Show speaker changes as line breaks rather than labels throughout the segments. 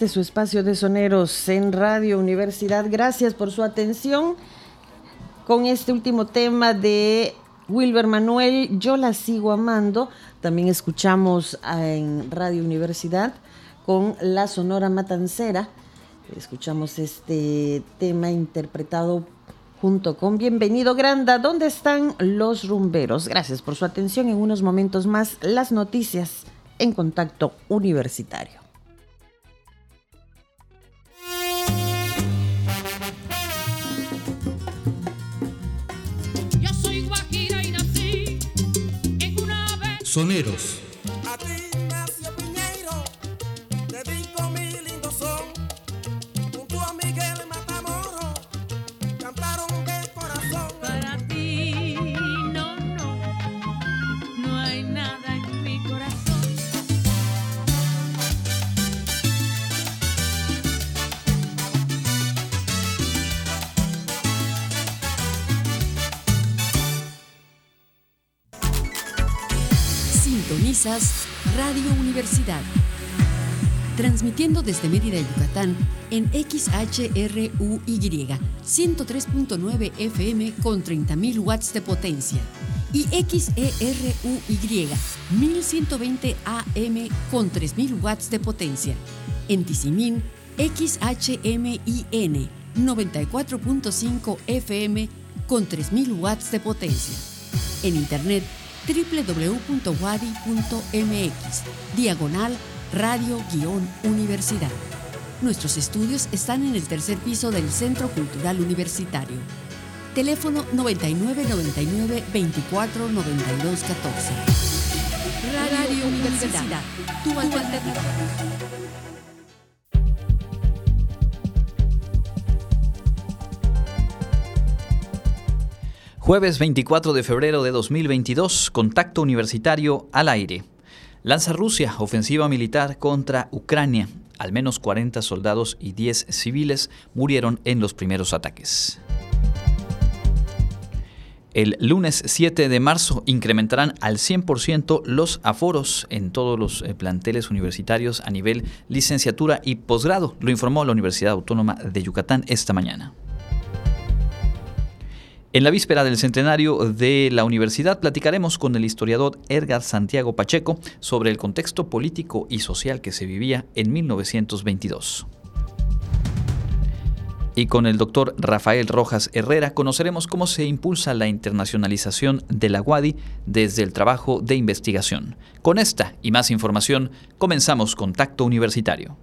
este su espacio de soneros en Radio Universidad. Gracias por su atención con este último tema de Wilber Manuel, Yo la sigo amando. También escuchamos en Radio Universidad con la Sonora Matancera. Escuchamos este tema interpretado junto con Bienvenido Granda. ¿Dónde están los rumberos? Gracias por su atención. En unos momentos más, las noticias en contacto universitario.
Soneros.
Radio Universidad. Transmitiendo desde Mérida, Yucatán, en XHRUY 103.9 FM con 30.000 watts de potencia y XERUY 1120 AM con 3.000 watts de potencia. En Tizimín, XHMIN 94.5 FM con 3.000 watts de potencia. En Internet, www.wadi.mx, diagonal radio-universidad. Nuestros estudios están en el tercer piso del Centro Cultural Universitario. Teléfono 9999 24 92 14. Radio, Universidad, tu alternativa.
Jueves 24 de febrero de 2022, contacto universitario al aire. Lanza Rusia ofensiva militar contra Ucrania. Al menos 40 soldados y 10 civiles murieron en los primeros ataques. El lunes 7 de marzo incrementarán al 100% los aforos en todos los eh, planteles universitarios a nivel licenciatura y posgrado, lo informó la Universidad Autónoma de Yucatán esta mañana. En la víspera del centenario de la universidad platicaremos con el historiador Edgar Santiago Pacheco sobre el contexto político y social que se vivía en 1922. Y con el doctor Rafael Rojas Herrera conoceremos cómo se impulsa la internacionalización de la UADI desde el trabajo de investigación. Con esta y más información comenzamos Contacto Universitario.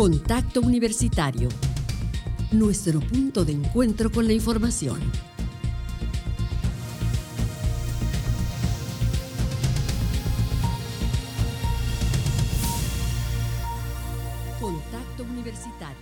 Contacto Universitario. Nuestro punto de encuentro con la información. Contacto Universitario.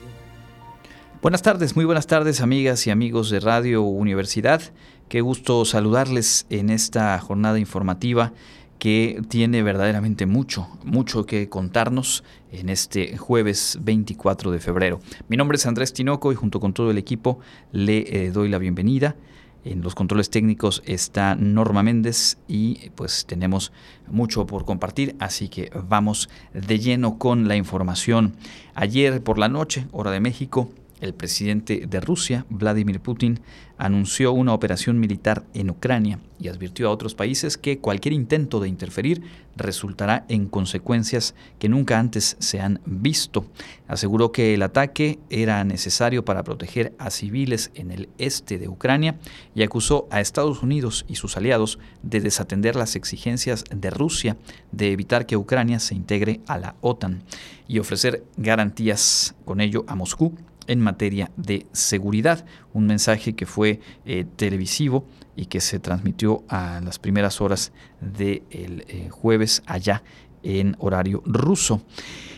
Buenas tardes, muy buenas tardes amigas y amigos de Radio Universidad. Qué gusto saludarles en esta jornada informativa que tiene verdaderamente mucho, mucho que contarnos en este jueves 24 de febrero. Mi nombre es Andrés Tinoco y junto con todo el equipo le eh, doy la bienvenida. En los controles técnicos está Norma Méndez y pues tenemos mucho por compartir, así que vamos de lleno con la información. Ayer por la noche, hora de México, el presidente de Rusia, Vladimir Putin, anunció una operación militar en Ucrania y advirtió a otros países que cualquier intento de interferir resultará en consecuencias que nunca antes se han visto. Aseguró que el ataque era necesario para proteger a civiles en el este de Ucrania y acusó a Estados Unidos y sus aliados de desatender las exigencias de Rusia de evitar que Ucrania se integre a la OTAN y ofrecer garantías con ello a Moscú en materia de seguridad. Un mensaje que fue eh, televisivo y que se transmitió a las primeras horas del eh, jueves allá en horario ruso.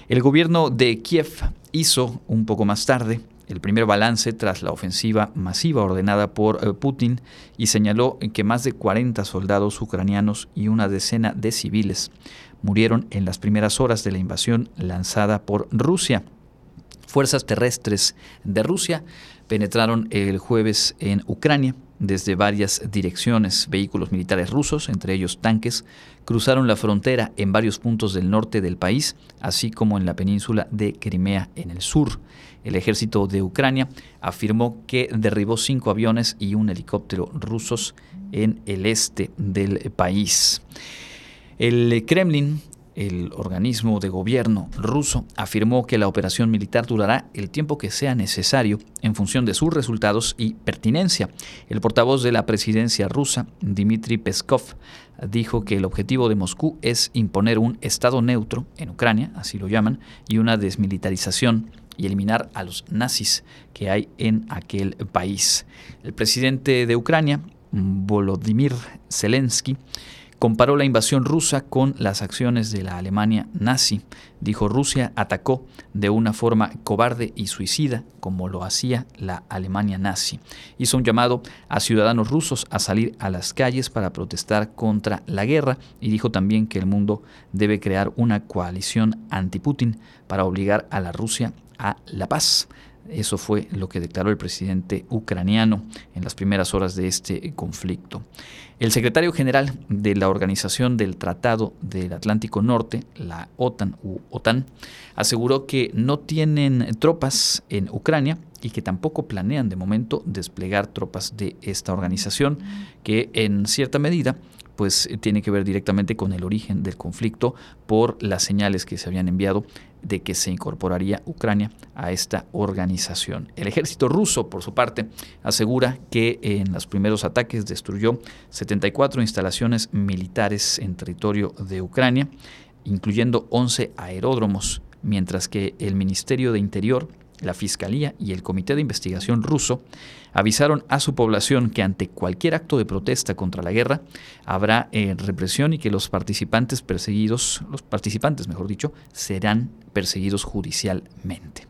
El gobierno de Kiev hizo un poco más tarde el primer balance tras la ofensiva masiva ordenada por eh, Putin y señaló que más de 40 soldados ucranianos y una decena de civiles murieron en las primeras horas de la invasión lanzada por Rusia. Fuerzas terrestres de Rusia penetraron el jueves en Ucrania desde varias direcciones. Vehículos militares rusos, entre ellos tanques, cruzaron la frontera en varios puntos del norte del país, así como en la península de Crimea en el sur. El ejército de Ucrania afirmó que derribó cinco aviones y un helicóptero rusos en el este del país. El Kremlin el organismo de gobierno ruso afirmó que la operación militar durará el tiempo que sea necesario en función de sus resultados y pertinencia. El portavoz de la presidencia rusa, Dmitry Peskov, dijo que el objetivo de Moscú es imponer un Estado neutro en Ucrania, así lo llaman, y una desmilitarización y eliminar a los nazis que hay en aquel país. El presidente de Ucrania, Volodymyr Zelensky, comparó la invasión rusa con las acciones de la Alemania nazi. Dijo Rusia atacó de una forma cobarde y suicida como lo hacía la Alemania nazi. Hizo un llamado a ciudadanos rusos a salir a las calles para protestar contra la guerra y dijo también que el mundo debe crear una coalición anti-Putin para obligar a la Rusia a la paz. Eso fue lo que declaró el presidente ucraniano en las primeras horas de este conflicto. El secretario general de la Organización del Tratado del Atlántico Norte, la OTAN u OTAN, aseguró que no tienen tropas en Ucrania y que tampoco planean de momento desplegar tropas de esta organización, que en cierta medida pues tiene que ver directamente con el origen del conflicto por las señales que se habían enviado de que se incorporaría Ucrania a esta organización. El ejército ruso, por su parte, asegura que en los primeros ataques destruyó 74 instalaciones militares en territorio de Ucrania, incluyendo 11 aeródromos, mientras que el Ministerio de Interior la Fiscalía y el Comité de Investigación ruso avisaron a su población que ante cualquier acto de protesta contra la guerra habrá eh, represión y que los participantes perseguidos, los participantes, mejor dicho, serán perseguidos judicialmente.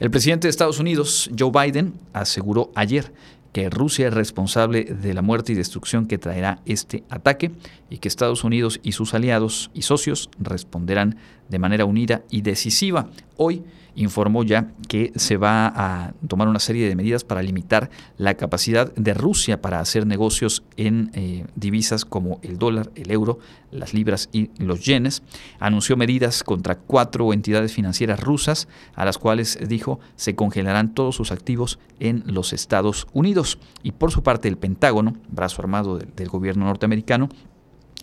El presidente de Estados Unidos, Joe Biden, aseguró ayer que Rusia es responsable de la muerte y destrucción que traerá este ataque y que Estados Unidos y sus aliados y socios responderán de manera unida y decisiva. Hoy, informó ya que se va a tomar una serie de medidas para limitar la capacidad de Rusia para hacer negocios en eh, divisas como el dólar, el euro, las libras y los yenes. Anunció medidas contra cuatro entidades financieras rusas, a las cuales dijo se congelarán todos sus activos en los Estados Unidos. Y por su parte, el Pentágono, brazo armado del gobierno norteamericano,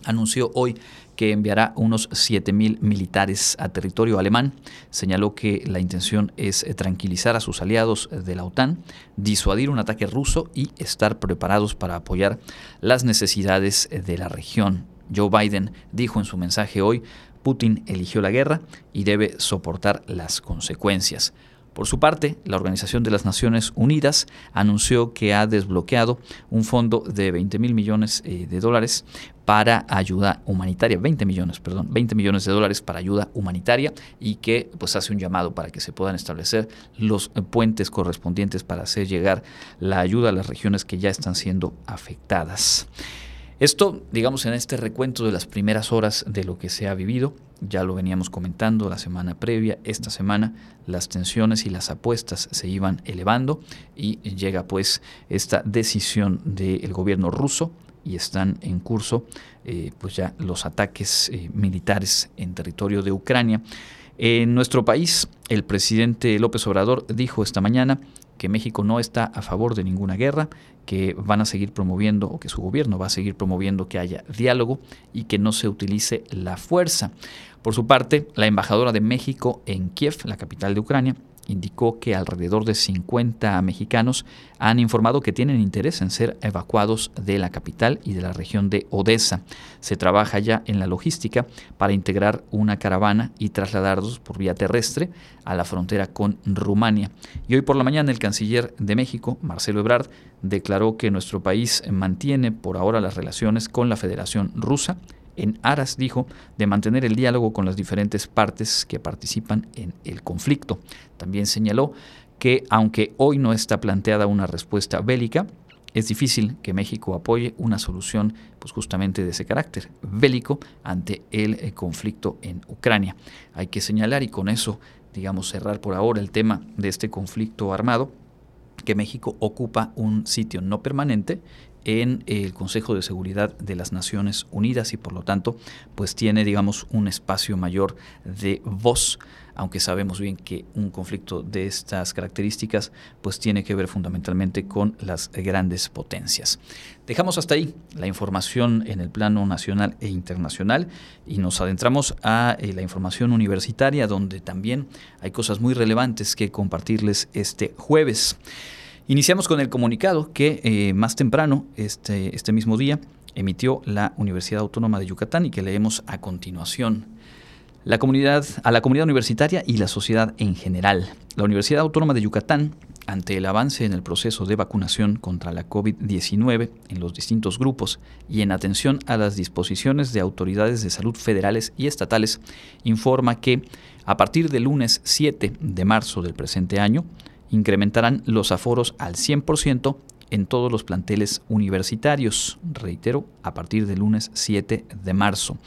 anunció hoy que enviará unos 7.000 militares a territorio alemán. Señaló que la intención es eh, tranquilizar a sus aliados de la OTAN, disuadir un ataque ruso y estar preparados para apoyar las necesidades de la región. Joe Biden dijo en su mensaje hoy, Putin eligió la guerra y debe soportar las consecuencias. Por su parte, la Organización de las Naciones Unidas anunció que ha desbloqueado un fondo de 20 mil millones eh, de dólares para ayuda humanitaria, 20 millones, perdón, 20 millones de dólares para ayuda humanitaria y que pues hace un llamado para que se puedan establecer los puentes correspondientes para hacer llegar la ayuda a las regiones que ya están siendo afectadas. Esto, digamos, en este recuento de las primeras horas de lo que se ha vivido, ya lo veníamos comentando la semana previa, esta semana las tensiones y las apuestas se iban elevando y llega pues esta decisión del gobierno ruso y están en curso eh, pues ya los ataques eh, militares en territorio de Ucrania. En nuestro país, el presidente López Obrador dijo esta mañana que México no está a favor de ninguna guerra, que van a seguir promoviendo o que su gobierno va a seguir promoviendo que haya diálogo y que no se utilice la fuerza. Por su parte, la embajadora de México en Kiev, la capital de Ucrania, indicó que alrededor de 50 mexicanos han informado que tienen interés en ser evacuados de la capital y de la región de Odessa. Se trabaja ya en la logística para integrar una caravana y trasladarlos por vía terrestre a la frontera con Rumania. Y hoy por la mañana el canciller de México, Marcelo Ebrard, declaró que nuestro país mantiene por ahora las relaciones con la Federación Rusa en aras, dijo, de mantener el diálogo con las diferentes partes que participan en el conflicto. También señaló que aunque hoy no está planteada una respuesta bélica, es difícil que México apoye una solución pues justamente de ese carácter bélico ante el eh, conflicto en Ucrania. Hay que señalar y con eso digamos cerrar por ahora el tema de este conflicto armado que México ocupa un sitio no permanente en el Consejo de Seguridad de las Naciones Unidas y por lo tanto pues tiene digamos un espacio mayor de voz aunque sabemos bien que un conflicto de estas características pues tiene que ver fundamentalmente con las grandes potencias. Dejamos hasta ahí la información en el plano nacional e internacional y nos adentramos a eh, la información universitaria donde también hay cosas muy relevantes que compartirles este jueves. Iniciamos con el comunicado que eh, más temprano, este, este mismo día, emitió la Universidad Autónoma de Yucatán y que leemos a continuación. La comunidad, a la comunidad universitaria y la sociedad en general. La Universidad Autónoma de Yucatán, ante el avance en el proceso de vacunación contra la COVID-19 en los distintos grupos y en atención a las disposiciones de autoridades de salud federales y estatales, informa que a partir del lunes 7 de marzo del presente año, incrementarán los aforos al 100% en todos los planteles universitarios, reitero, a partir del lunes 7 de marzo.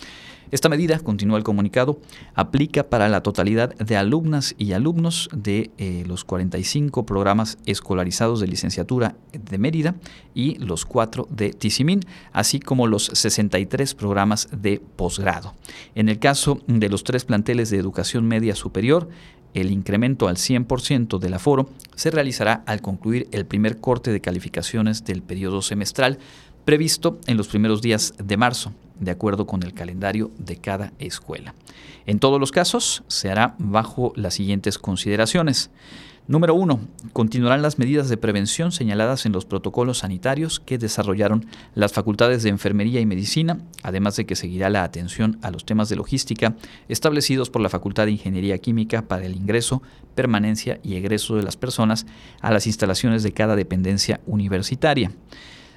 Esta medida, continúa el comunicado, aplica para la totalidad de alumnas y alumnos de eh, los 45 programas escolarizados de licenciatura de Mérida y los 4 de Tizimín, así como los 63 programas de posgrado. En el caso de los tres planteles de educación media superior, el incremento al 100% del aforo se realizará al concluir el primer corte de calificaciones del periodo semestral previsto en los primeros días de marzo, de acuerdo con el calendario de cada escuela. En todos los casos, se hará bajo las siguientes consideraciones. Número uno, continuarán las medidas de prevención señaladas en los protocolos sanitarios que desarrollaron las facultades de Enfermería y Medicina, además de que seguirá la atención a los temas de logística establecidos por la Facultad de Ingeniería Química para el ingreso, permanencia y egreso de las personas a las instalaciones de cada dependencia universitaria.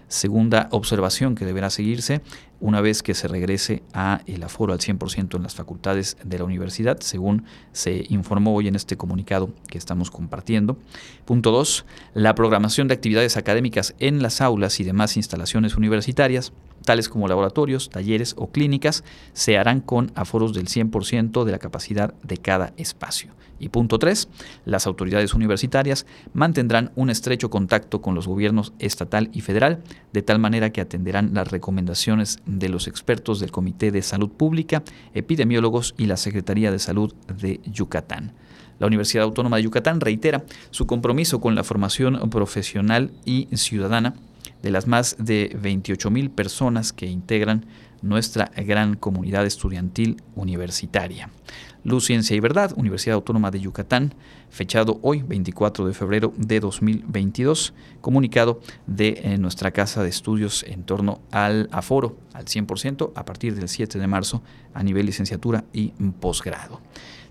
Segunda observación que deberá seguirse una vez que se regrese a el aforo al 100% en las facultades de la universidad, según se informó hoy en este comunicado que estamos compartiendo. Punto 2. La programación de actividades académicas en las aulas y demás instalaciones universitarias tales como laboratorios, talleres o clínicas, se harán con aforos del 100% de la capacidad de cada espacio. Y punto 3. Las autoridades universitarias mantendrán un estrecho contacto con los gobiernos estatal y federal, de tal manera que atenderán las recomendaciones de los expertos del Comité de Salud Pública, epidemiólogos y la Secretaría de Salud de Yucatán. La Universidad Autónoma de Yucatán reitera su compromiso con la formación profesional y ciudadana de las más de 28 mil personas que integran nuestra gran comunidad estudiantil universitaria. Luz, Ciencia y Verdad, Universidad Autónoma de Yucatán, fechado hoy, 24 de febrero de 2022, comunicado de eh, nuestra casa de estudios en torno al aforo al 100% a partir del 7 de marzo a nivel licenciatura y posgrado.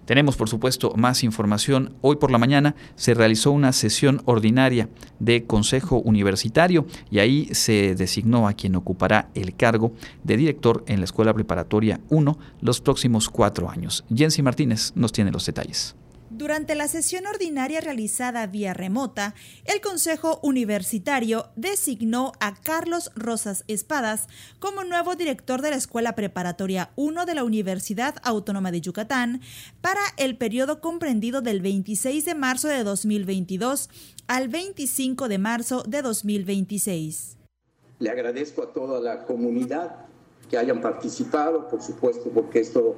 Tenemos, por supuesto, más información. Hoy por la mañana se realizó una sesión ordinaria de Consejo Universitario y ahí se designó a quien ocupará el cargo de director en la Escuela Preparatoria 1 los próximos cuatro años. Jensi Martínez nos tiene los detalles.
Durante la sesión ordinaria realizada vía remota, el Consejo Universitario designó a Carlos Rosas Espadas como nuevo director de la Escuela Preparatoria 1 de la Universidad Autónoma de Yucatán para el periodo comprendido del 26 de marzo de 2022 al 25 de marzo de 2026.
Le agradezco a toda la comunidad que hayan participado, por supuesto, porque esto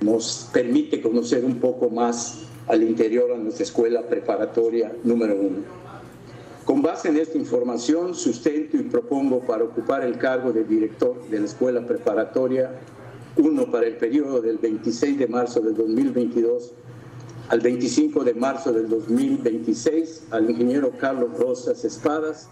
nos permite conocer un poco más al interior a nuestra escuela preparatoria número uno. Con base en esta información, sustento y propongo para ocupar el cargo de director de la Escuela Preparatoria 1 para el periodo del 26 de marzo del 2022 al 25 de marzo del 2026 al ingeniero Carlos Rosas Espadas,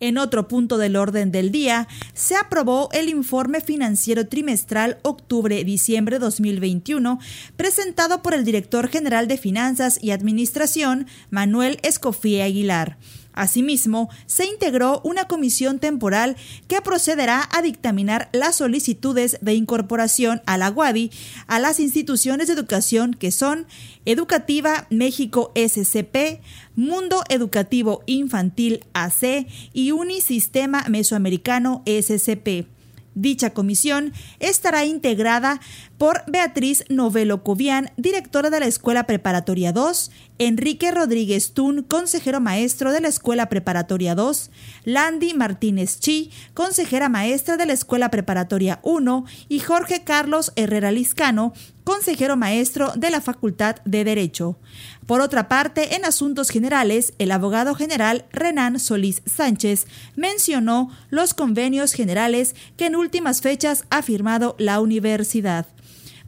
en otro punto del orden del día, se aprobó el informe financiero trimestral octubre-diciembre 2021, presentado por el director general de Finanzas y Administración, Manuel Escofía Aguilar. Asimismo, se integró una comisión temporal que procederá a dictaminar las solicitudes de incorporación a la UADI a las instituciones de educación que son Educativa México SCP, Mundo Educativo Infantil AC y Unisistema Mesoamericano SCP. Dicha comisión estará integrada por Beatriz Novelo Covian, directora de la Escuela Preparatoria 2, Enrique Rodríguez Tún, consejero maestro de la Escuela Preparatoria 2, Landy Martínez Chi, consejera maestra de la Escuela Preparatoria 1 y Jorge Carlos Herrera Liscano, consejero maestro de la Facultad de Derecho. Por otra parte, en asuntos generales, el abogado general Renan Solís Sánchez mencionó los convenios generales que en últimas fechas ha firmado la universidad.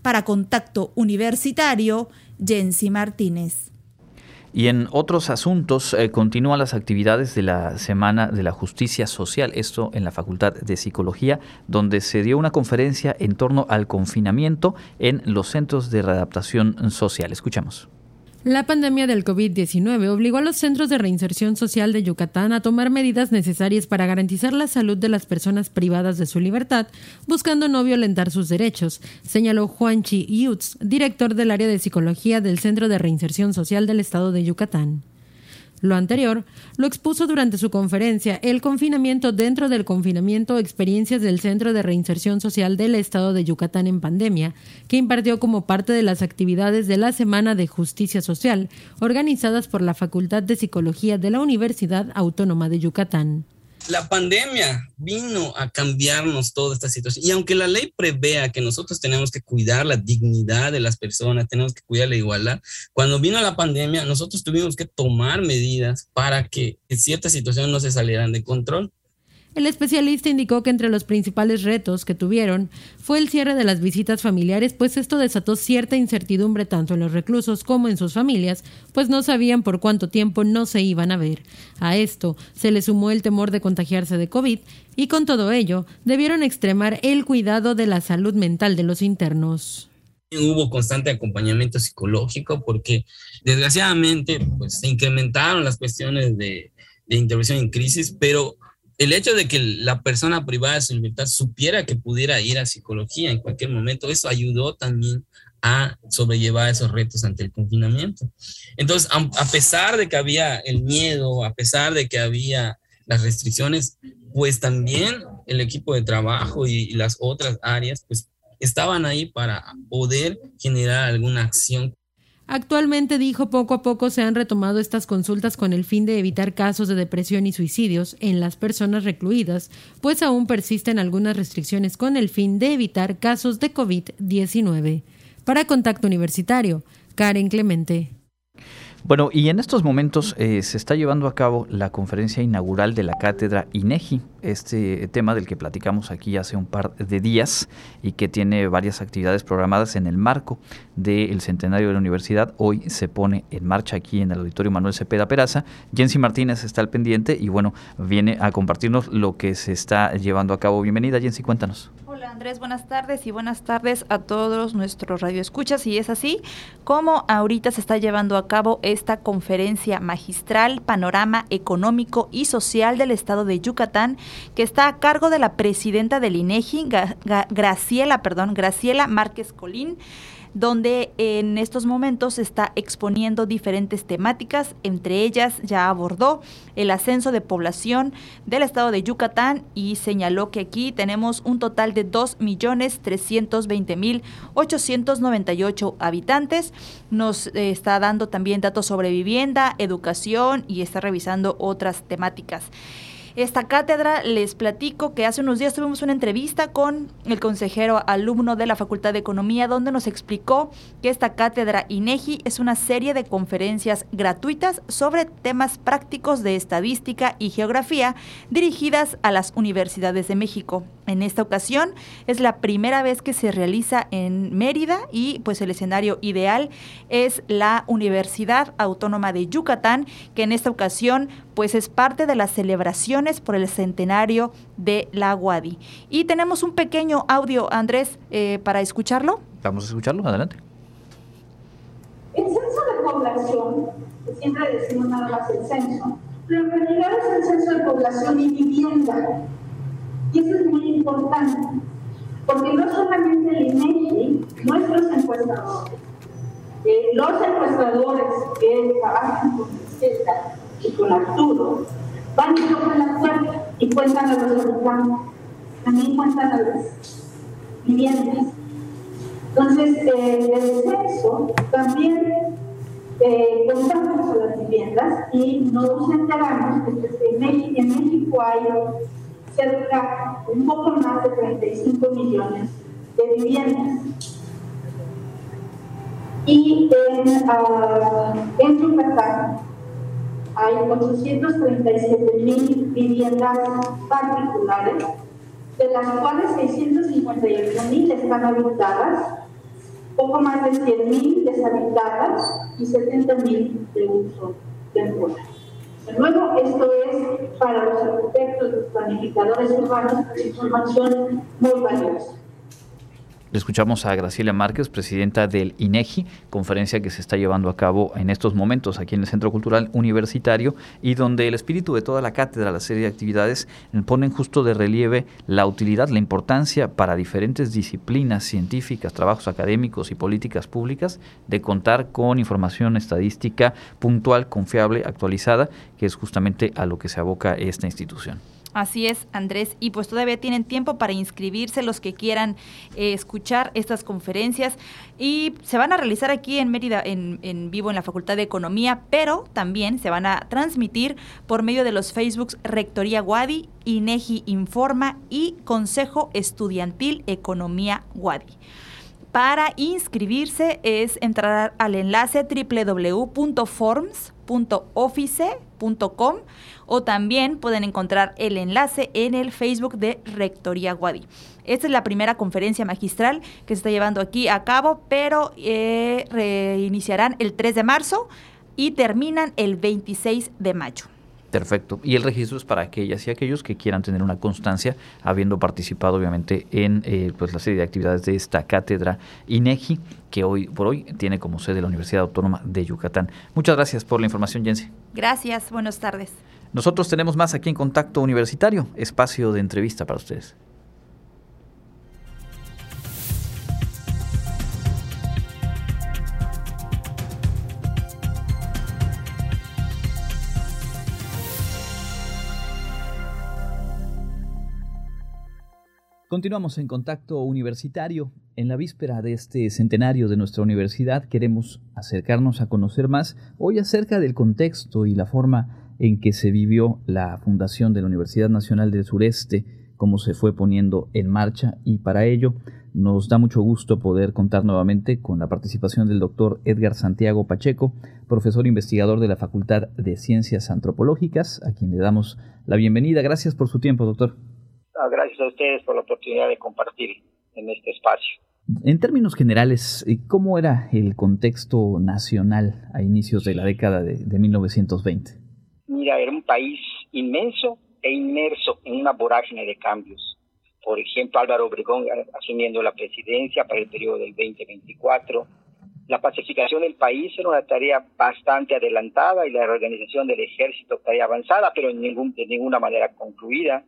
Para Contacto Universitario, Jensi Martínez.
Y en otros asuntos eh, continúan las actividades de la Semana de la Justicia Social, esto en la Facultad de Psicología, donde se dio una conferencia en torno al confinamiento en los centros de readaptación social. Escuchamos.
La pandemia del COVID-19 obligó a los centros de reinserción social de Yucatán a tomar medidas necesarias para garantizar la salud de las personas privadas de su libertad, buscando no violentar sus derechos, señaló Juanchi Yutz, director del área de psicología del Centro de Reinserción Social del Estado de Yucatán. Lo anterior lo expuso durante su conferencia El confinamiento dentro del confinamiento, experiencias del Centro de Reinserción Social del Estado de Yucatán en pandemia, que impartió como parte de las actividades de la Semana de Justicia Social, organizadas por la Facultad de Psicología de la Universidad Autónoma de Yucatán
la pandemia vino a cambiarnos toda esta situación. Y aunque la ley prevea que nosotros tenemos que cuidar la dignidad de las personas, tenemos que cuidar la igualdad, cuando vino la pandemia, nosotros tuvimos que tomar medidas para que ciertas situaciones no se salieran de control.
El especialista indicó que entre los principales retos que tuvieron fue el cierre de las visitas familiares, pues esto desató cierta incertidumbre tanto en los reclusos como en sus familias, pues no sabían por cuánto tiempo no se iban a ver. A esto se le sumó el temor de contagiarse de COVID y con todo ello debieron extremar el cuidado de la salud mental de los internos
hubo constante acompañamiento psicológico porque desgraciadamente pues se incrementaron las cuestiones de, de intervención en crisis, pero el hecho de que la persona privada de su libertad supiera que pudiera ir a psicología en cualquier momento, eso ayudó también a sobrellevar esos retos ante el confinamiento. Entonces, a, pesar de que había el miedo, a pesar de que había las restricciones, pues también el equipo de trabajo y, y las otras áreas, pues estaban ahí para poder generar alguna acción
Actualmente dijo poco a poco se han retomado estas consultas con el fin de evitar casos de depresión y suicidios en las personas recluidas, pues aún persisten algunas restricciones con el fin de evitar casos de COVID-19. Para Contacto Universitario, Karen Clemente.
Bueno, y en estos momentos eh, se está llevando a cabo la conferencia inaugural de la cátedra INEGI, este tema del que platicamos aquí hace un par de días y que tiene varias actividades programadas en el marco del centenario de la universidad. Hoy se pone en marcha aquí en el Auditorio Manuel Cepeda Peraza. Jensi Martínez está al pendiente y bueno, viene a compartirnos lo que se está llevando a cabo. Bienvenida, Jensi, cuéntanos.
Andrés, buenas tardes y buenas tardes a todos nuestros radioescuchas. Y es así como ahorita se está llevando a cabo esta conferencia magistral, panorama económico y social del estado de Yucatán, que está a cargo de la presidenta del INEGI, Graciela, perdón, Graciela Márquez Colín donde en estos momentos está exponiendo diferentes temáticas, entre ellas ya abordó el ascenso de población del estado de Yucatán y señaló que aquí tenemos un total de 2.320.898 habitantes. Nos eh, está dando también datos sobre vivienda, educación y está revisando otras temáticas.
Esta cátedra. Les platico que hace unos días tuvimos una entrevista con el consejero alumno de la Facultad de Economía, donde nos explicó que esta cátedra INEGI es una serie de conferencias gratuitas sobre temas prácticos de estadística y geografía dirigidas a las universidades de México. En esta ocasión es la primera vez que se realiza en Mérida y pues el escenario ideal es la Universidad Autónoma de Yucatán, que en esta ocasión pues es parte de las celebraciones por el centenario de la UADI. Y tenemos un pequeño audio, Andrés, eh, para escucharlo.
Vamos a escucharlo, adelante.
El censo de población, que siempre decimos nada más el censo, pero en realidad es el censo de población y vivienda y eso es muy importante, porque no solamente el INEGI, nuestros encuestadores, eh, los encuestadores que trabajan con César y con Arturo, van y tocan la puerta y cuentan a los habitantes, también cuentan a las viviendas. Entonces, eh, el censo también eh, contamos a las viviendas y nos enteramos que en México hay cerca, un poco más de 35 millones de viviendas. Y en, uh, en Yucatán hay 837 mil viviendas particulares, de las cuales 658 mil están habitadas, poco más de 100 mil deshabitadas y 70 mil de uso temporal. De nuevo, esto es para los arquitectos, los planificadores urbanos, información muy valiosa.
Le escuchamos a Graciela Márquez, presidenta del INEGI, conferencia que se está llevando a cabo en estos momentos aquí en el Centro Cultural Universitario y donde el espíritu de toda la cátedra, la serie de actividades, ponen justo de relieve la utilidad, la importancia para diferentes disciplinas científicas, trabajos académicos y políticas públicas de contar con información estadística puntual, confiable, actualizada, que es justamente a lo que se aboca esta institución.
Así es, Andrés. Y pues todavía tienen tiempo para inscribirse los que quieran eh, escuchar estas conferencias. Y se van a realizar aquí en Mérida, en, en, vivo en la Facultad de Economía, pero también se van a transmitir por medio de los Facebooks Rectoría Wadi, INEGI Informa y Consejo Estudiantil Economía Wadi. Para inscribirse es entrar al enlace www.forms.office.com o también pueden encontrar el enlace en el Facebook de Rectoría Guadi. Esta es la primera conferencia magistral que se está llevando aquí a cabo, pero eh, reiniciarán el 3 de marzo y terminan el 26 de mayo.
Perfecto. Y el registro es para aquellas y aquellos que quieran tener una constancia, habiendo participado obviamente en eh, pues la serie de actividades de esta cátedra INEGI, que hoy por hoy tiene como sede la Universidad Autónoma de Yucatán. Muchas gracias por la información, Jensi.
Gracias, buenas tardes.
Nosotros tenemos más aquí en Contacto Universitario, espacio de entrevista para ustedes. Continuamos en contacto universitario. En la víspera de este centenario de nuestra universidad queremos acercarnos a conocer más hoy acerca del contexto y la forma en que se vivió la fundación de la Universidad Nacional del Sureste, cómo se fue poniendo en marcha y para ello nos da mucho gusto poder contar nuevamente con la participación del doctor Edgar Santiago Pacheco, profesor investigador de la Facultad de Ciencias Antropológicas, a quien le damos la bienvenida. Gracias por su tiempo, doctor.
Ah, gracias a ustedes por la oportunidad de compartir en este espacio.
En términos generales, eh, ¿cómo era el contexto nacional a inicios de la década de, 1920?
Mira, era un país inmenso e inmerso en una vorágine de cambios. Por ejemplo, Álvaro Obregón asumiendo la presidencia para el periodo del 2024. La pacificación del país era una tarea bastante adelantada y la reorganización del ejército tarea avanzada, pero en ningún, de ninguna manera concluida.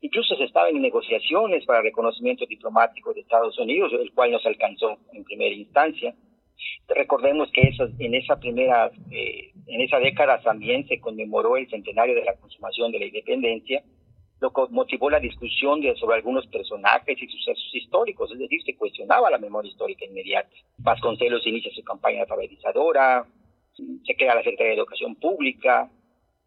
Incluso se estaba en negociaciones para reconocimiento diplomático de Estados Unidos, el cual no se alcanzó en primera instancia. Recordemos que en esa primera, eh, en esa década también se conmemoró el centenario de la consumación de la independencia, lo que motivó la discusión sobre algunos personajes y sucesos históricos, es decir, se cuestionaba la memoria histórica inmediata. Vasconcelos inicia su campaña alfabetizadora, se crea la Secretaría de Educación Pública,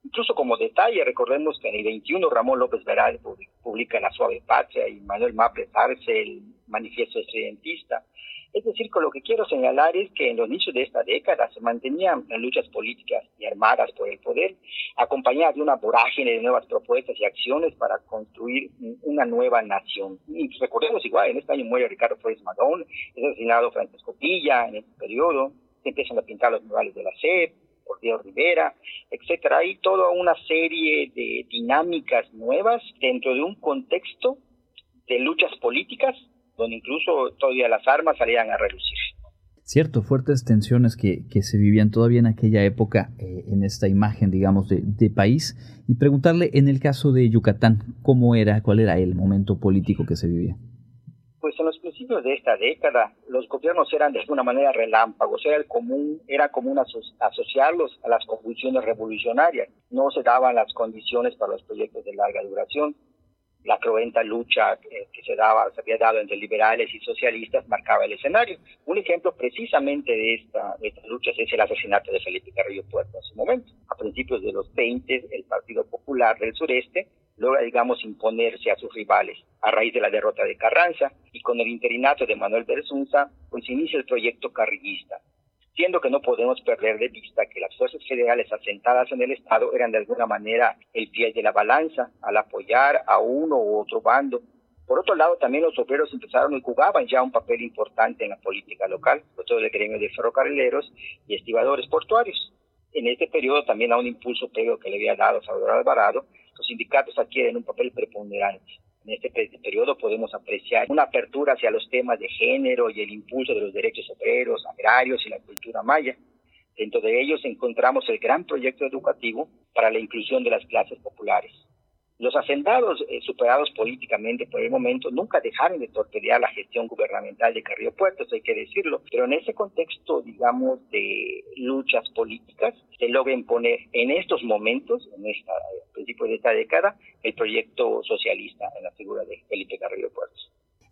Incluso como detalle, recordemos que en el 21 Ramón López Veral publica La Suave Patria y Manuel Maples Arce el Manifiesto Estridentista. Es decir, con lo que quiero señalar es que en los inicios de esta década se mantenían las luchas políticas y armadas por el poder, acompañadas de una vorágine de nuevas propuestas y acciones para construir una nueva nación. Y recordemos igual, en este año muere Ricardo Flores Madón, es asesinado Francisco Villa en este periodo, se empiezan a pintar los murales de la SEP, por Diego Rivera, etcétera. Hay toda una serie de dinámicas nuevas dentro de un contexto de luchas políticas donde incluso todavía las armas salían a relucir.
Cierto, fuertes tensiones que, que se vivían todavía en aquella época eh, en esta imagen, digamos, de, de, país. Y preguntarle, en el caso de Yucatán, ¿cómo era, cuál era el momento político que se vivía?
Pues en los principios de esta década, los gobiernos eran de alguna manera relámpagos, era el común, era común asociarlos a las convulsiones revolucionarias. No se daban las condiciones para los proyectos de larga duración la cruenta lucha que se daba, se había dado entre liberales y socialistas marcaba el escenario. Un ejemplo precisamente de esta, de estas luchas es el asesinato de Felipe Carrillo Puerto en su momento. A principios de los 20, el Partido Popular del Sureste logra, digamos, imponerse a sus rivales a raíz de la derrota de Carranza y con el interinato de Manuel Berzunza, pues inicia el proyecto carrillista, siendo que no podemos perder de vista que las fuerzas federales asentadas en el Estado eran de alguna manera el pie de la balanza al apoyar a uno u otro bando. Por otro lado, también los obreros empezaron y jugaban ya un papel importante en la política local, sobre todo el gremio de ferrocarrileros y estibadores portuarios. En este periodo también a un impulso previo que le había dado Salvador Alvarado, los sindicatos adquieren un papel preponderante. En este periodo podemos apreciar una apertura hacia los temas de género y el impulso de los derechos obreros, agrarios y la cultura maya. Dentro de ellos encontramos el gran proyecto educativo para la inclusión de las clases populares. Los hacendados, eh, superados políticamente por el momento, nunca dejaron de torpedear la gestión gubernamental de Carrillo Puerto, hay que decirlo, pero en ese contexto, digamos, de luchas políticas, se logra imponer en estos momentos, en este principio de esta década, el proyecto socialista en la figura de Felipe Carrillo Puerto.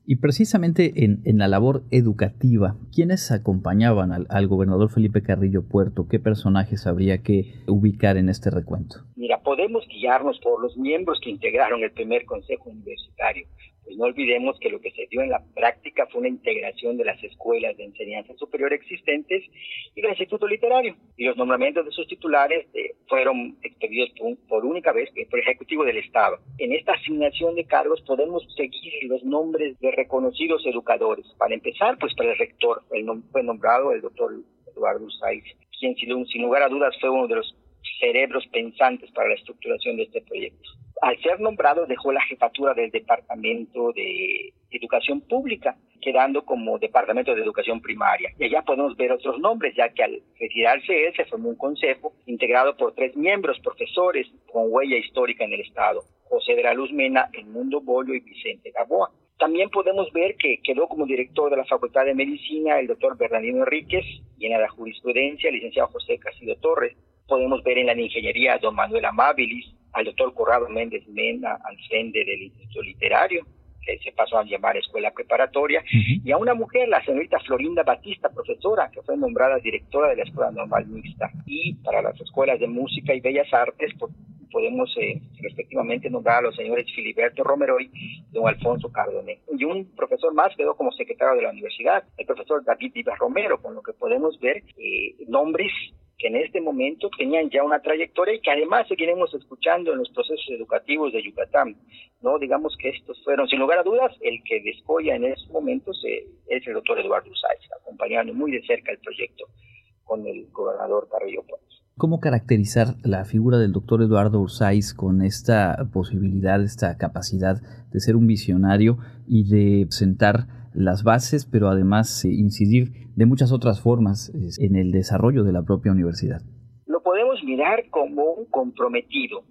Y precisamente en, la labor educativa, ¿quiénes acompañaban al, gobernador Felipe Carrillo Puerto? ¿Qué personajes habría que ubicar en este recuento?
Mira, podemos guiarnos por los miembros que integraron el primer consejo universitario. Pues no olvidemos que lo que se dio en la práctica fue una integración de las escuelas de enseñanza superior existentes y del Instituto Literario. Y los nombramientos de sus titulares eh, fueron expedidos por, única vez por el Ejecutivo del Estado. En esta asignación de cargos podemos seguir los nombres de reconocidos educadores. Para empezar, pues para el rector fue nombrado el doctor Eduardo Saiz, quien sin lugar a dudas fue uno de los cerebros pensantes para la estructuración de este proyecto al ser nombrado dejó la jefatura del Departamento de Educación Pública, quedando como Departamento de Educación Primaria. Y allá podemos ver otros nombres, ya que al retirarse él se formó un consejo integrado por tres miembros, profesores con huella histórica en el Estado, José de la Luz Mena, Mundo Bollo y Vicente Gaboa. También podemos ver que quedó como director de la Facultad de Medicina el doctor Bernardino Enríquez y en la jurisprudencia el licenciado José Castillo Torres. Podemos ver en la ingeniería a don Manuel Amabilis, al doctor Corrado Méndez Mena al frente del Instituto Literario, que se pasó a llamar Escuela Preparatoria, y a una mujer, la señorita Florinda Batista, profesora, que fue nombrada directora de la Escuela Normal Mixta. Y para las escuelas de música y bellas artes, podemos eh, respectivamente nombrar a los señores Filiberto Romero y don Alfonso Cardoné. Y un profesor más quedó como secretario de la universidad, el profesor David Vivas Romero, con lo que podemos ver eh, nombres que en este momento tenían ya una trayectoria y que además seguiremos escuchando en los procesos educativos de Yucatán. No digamos que estos fueron, sin lugar a dudas, el que descolla en estos momentos eh, es el doctor Eduardo Usáiz, acompañando muy de cerca el proyecto con el gobernador Carrillo Puerto.
¿Cómo caracterizar la figura del doctor Eduardo Ursáiz con esta posibilidad, esta capacidad de ser un visionario y de sentar las bases, pero además eh, incidir de muchas otras formas en el desarrollo de la propia universidad.
Lo podemos mirar como un comprometido,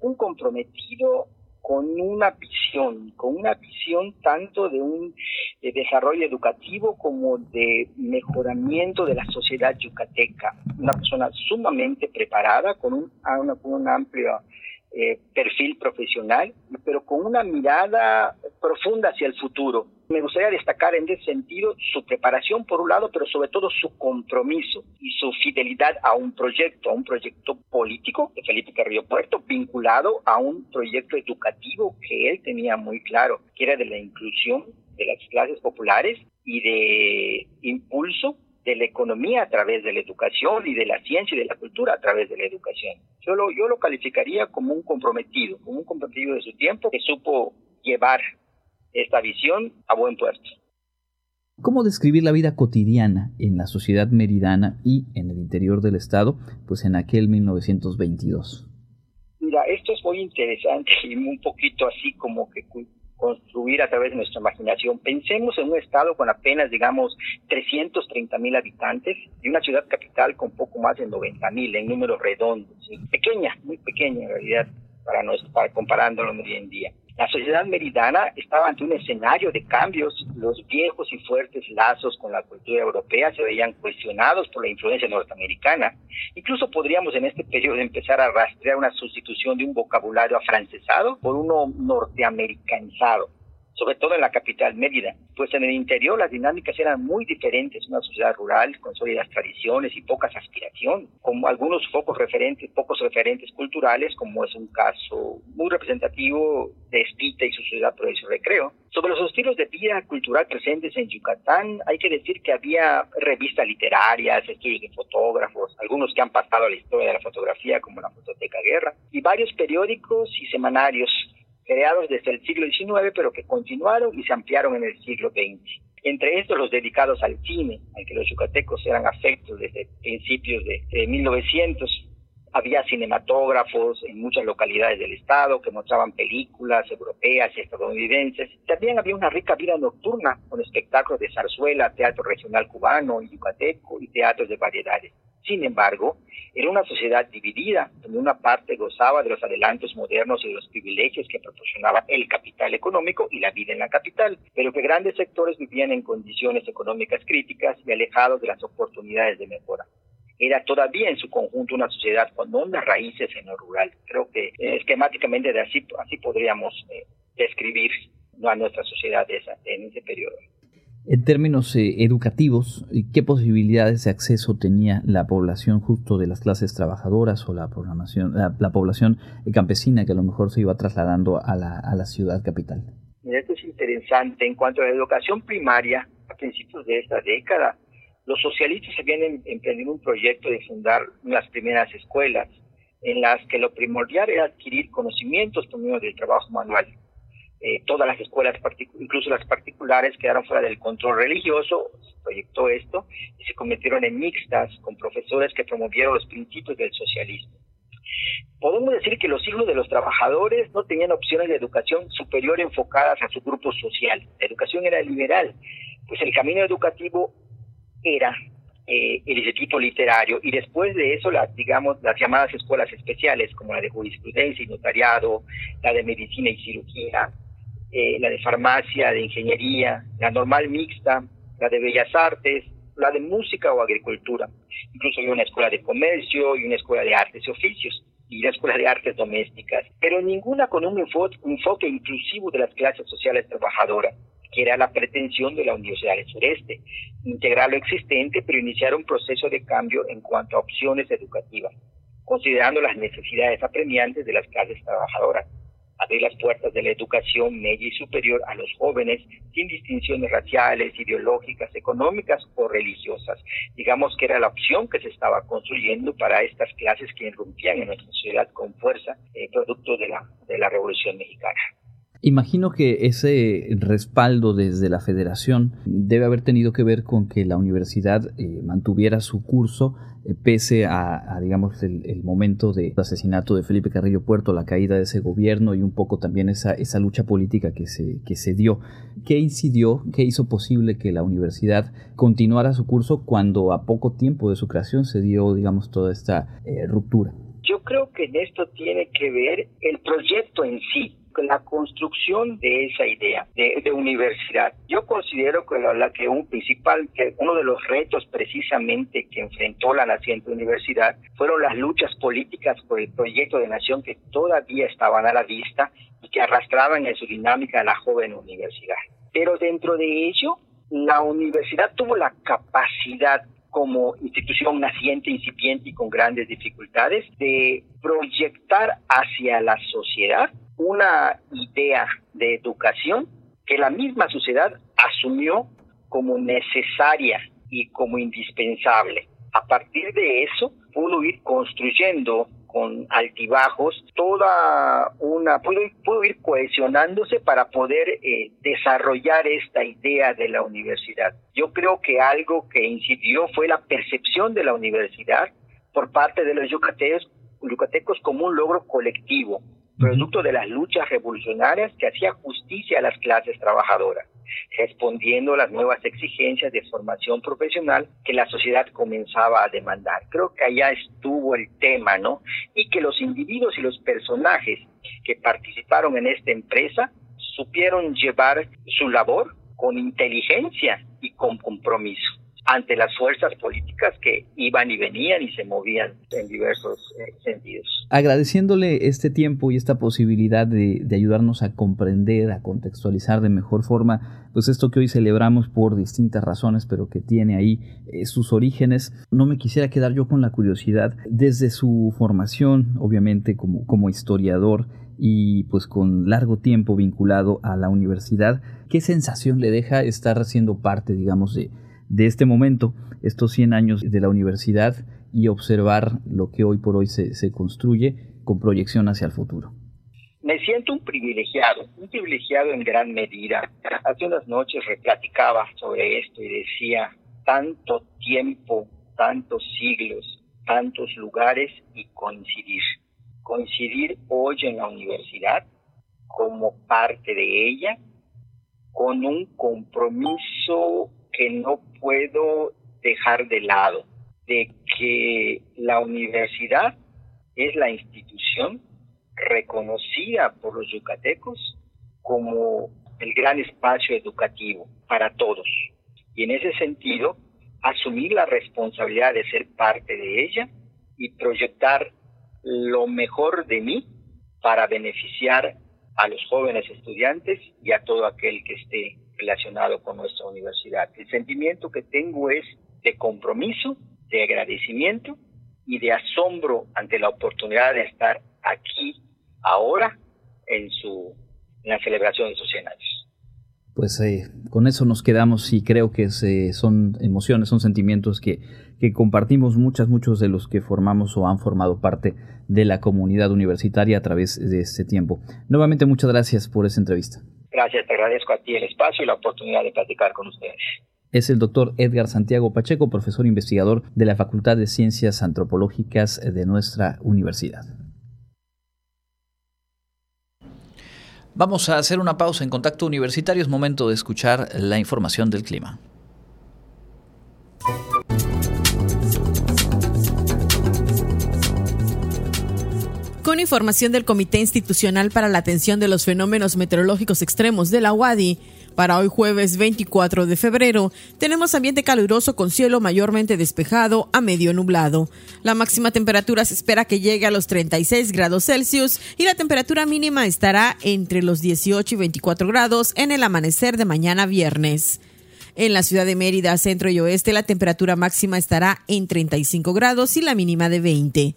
un comprometido con una visión, con una visión tanto de un desarrollo educativo como de mejoramiento de la sociedad yucateca. Una persona sumamente preparada, con un, con un amplio eh, perfil profesional, pero con una mirada profunda hacia el futuro. Me gustaría destacar en ese sentido su preparación por un lado, pero sobre todo su compromiso y su fidelidad a un proyecto, a un proyecto político de Felipe Carrillo Puerto, vinculado a un proyecto educativo que él tenía muy claro, que era de la inclusión de las clases populares y de impulso de la economía a través de la educación y de la ciencia y de la cultura a través de la educación. Yo lo, yo lo calificaría como un comprometido, como un comprometido de su tiempo que supo llevar esta visión a buen puerto.
¿Cómo describir la vida cotidiana en la sociedad meridana y en el interior del Estado, pues en aquel 1922?
Mira, esto es muy interesante y un poquito así como que construir a través de nuestra imaginación. Pensemos en un estado con apenas, digamos, 330 mil habitantes y una ciudad capital con poco más de 90 mil en números redondos. Pequeña, muy pequeña en realidad para, no estar comparándolo hoy en día. La sociedad meridana estaba ante un escenario de cambios. Los viejos y fuertes lazos con la cultura europea se veían cuestionados por la influencia norteamericana. Incluso podríamos en este periodo empezar a rastrear una sustitución de un vocabulario afrancesado por uno norteamericanizado sobre todo en la capital Mérida, pues en el interior las dinámicas eran muy diferentes, una sociedad rural con sólidas tradiciones y pocas aspiraciones, con algunos focos referentes, pocos referentes culturales, como es un caso muy representativo de Espita y su ciudad por su recreo. Sobre los estilos de vida cultural presentes en Yucatán, hay que decir que había revistas literarias, estudios de fotógrafos, algunos que han pasado a la historia de la fotografía, como la Fototeca Guerra, y varios periódicos y semanarios creados desde el siglo XIX, pero que continuaron y se ampliaron en el siglo XX. Entre estos los dedicados al cine, al que los yucatecos eran afectos desde principios de, de 1900. Había cinematógrafos en muchas localidades del estado que mostraban películas europeas y estadounidenses. También había una rica vida nocturna con espectáculos de zarzuela, teatro regional cubano y yucateco y teatros de variedades. Sin embargo, era una sociedad dividida, donde una parte gozaba de los adelantos modernos y de los privilegios que proporcionaba el capital económico y la vida en la capital, pero que grandes sectores vivían en condiciones económicas críticas y alejados de las oportunidades de mejora. Era todavía en su conjunto una sociedad con hondas raíces en lo rural. Creo que eh, esquemáticamente de así, así podríamos eh, describir a nuestra sociedad en ese periodo.
En términos eh, educativos, ¿qué posibilidades de acceso tenía la población justo de las clases trabajadoras o la, programación, la, población campesina que a lo mejor se iba trasladando a la, a la ciudad capital?
Esto es interesante. En cuanto a la educación primaria, a principios de esta década, los socialistas habían em, emprendido un proyecto de fundar las primeras escuelas en las que lo primordial era adquirir conocimientos por medio del trabajo manual. Eh, todas las escuelas, incluso las particulares, quedaron fuera del control religioso, se proyectó esto, y se convirtieron en mixtas con profesores que promovieron los principios del socialismo. Podemos decir que los hijos de los trabajadores no tenían opciones de educación superior enfocadas a su grupo social. La educación era liberal, pues el camino educativo era eh, el instituto literario y después de eso las digamos las llamadas escuelas especiales como la de jurisprudencia y notariado la de medicina y cirugía eh, la de farmacia, de ingeniería, la normal mixta, la de bellas artes, la de música o agricultura. Incluso hay una escuela de comercio y una escuela de artes y oficios y la escuela de artes domésticas, pero ninguna con un enfoque inclusivo de las clases sociales trabajadoras, que era la pretensión de la Universidad del Sureste, integrar lo existente, pero iniciar un proceso de cambio en cuanto a opciones educativas, considerando las necesidades apremiantes de las clases trabajadoras abrir las puertas de la educación media y superior a los jóvenes sin distinciones raciales, ideológicas, económicas o religiosas. Digamos que era la opción que se estaba construyendo para estas clases que irrumpían en nuestra sociedad con fuerza, eh, producto de la, de la Revolución Mexicana.
Imagino que ese respaldo desde la federación debe haber tenido que ver con que la universidad eh, mantuviera su curso eh, pese a, digamos, el, momento del asesinato de Felipe Carrillo Puerto, la caída de ese gobierno y un poco también esa, esa lucha política que se, que se dio. ¿Qué incidió, qué hizo posible que la universidad continuara su curso cuando a poco tiempo de su creación se dio, digamos, toda esta eh, ruptura?
Yo creo que en esto tiene que ver el proyecto en sí la construcción de esa idea de, universidad. Yo considero que, la, que un principal, que uno de los retos precisamente que enfrentó la naciente universidad fueron las luchas políticas por el proyecto de nación que todavía estaban a la vista y que arrastraban en su dinámica a la joven universidad. Pero dentro de ello, la universidad tuvo la capacidad como institución naciente, incipiente y con grandes dificultades, de proyectar hacia la sociedad una idea de educación que la misma sociedad asumió como necesaria y como indispensable. A partir de eso, pudo ir construyendo con altibajos, toda una, pudo, ir cohesionándose para poder eh, desarrollar esta idea de la universidad. Yo creo que algo que incidió fue la percepción de la universidad por parte de los yucatecos, yucatecos como un logro colectivo, producto de las luchas revolucionarias que hacía justicia a las clases trabajadoras respondiendo a las nuevas exigencias de formación profesional que la sociedad comenzaba a demandar. Creo que allá estuvo el tema, ¿no? Y que los individuos y los personajes que participaron en esta empresa supieron llevar su labor con inteligencia y con compromiso ante las fuerzas políticas que iban y venían y se movían en diversos eh, sentidos.
Agradeciéndole este tiempo y esta posibilidad de, ayudarnos a comprender, a contextualizar de mejor forma, pues esto que hoy celebramos por distintas razones, pero que tiene ahí eh, sus orígenes, no me quisiera quedar yo con la curiosidad desde su formación, obviamente como, como historiador, y pues con largo tiempo vinculado a la universidad, ¿qué sensación le deja estar siendo parte, digamos, de, de este momento, estos 100 años de la universidad y observar lo que hoy por hoy se, se construye con proyección hacia el futuro.
Me siento un privilegiado, un privilegiado en gran medida. Hace unas noches replaticaba sobre esto y decía, tanto tiempo, tantos siglos, tantos lugares y coincidir. Coincidir hoy en la universidad como parte de ella, con un compromiso que no puedo dejar de lado, de que la universidad es la institución reconocida por los yucatecos como el gran espacio educativo para todos. Y en ese sentido, asumir la responsabilidad de ser parte de ella y proyectar lo mejor de mí para beneficiar a los jóvenes estudiantes y a todo aquel que esté relacionado con nuestra universidad. El sentimiento que tengo es de compromiso, de agradecimiento y de asombro ante la oportunidad de estar aquí ahora en su en la celebración de sus 100 años.
Pues eh, con eso nos quedamos y creo que son emociones, son sentimientos que, que compartimos muchas, muchos de los que formamos o han formado parte de la comunidad universitaria a través de este tiempo. Nuevamente muchas gracias por esa entrevista.
Gracias, te agradezco a ti el espacio y la oportunidad de platicar con ustedes.
Es el doctor Edgar Santiago Pacheco, profesor investigador de la Facultad de Ciencias Antropológicas de nuestra universidad. Vamos a hacer una pausa en contacto universitario. Es momento de escuchar la información del clima.
Con información del Comité Institucional para la Atención de los Fenómenos Meteorológicos Extremos de la UADI, para hoy jueves 24 de febrero, tenemos ambiente caluroso con cielo mayormente despejado a medio nublado. La máxima temperatura se espera que llegue a los 36 grados Celsius y la temperatura mínima estará entre los 18 y 24 grados en el amanecer de mañana viernes. En la ciudad de Mérida, centro y oeste, la temperatura máxima estará en 35 grados y la mínima de 20.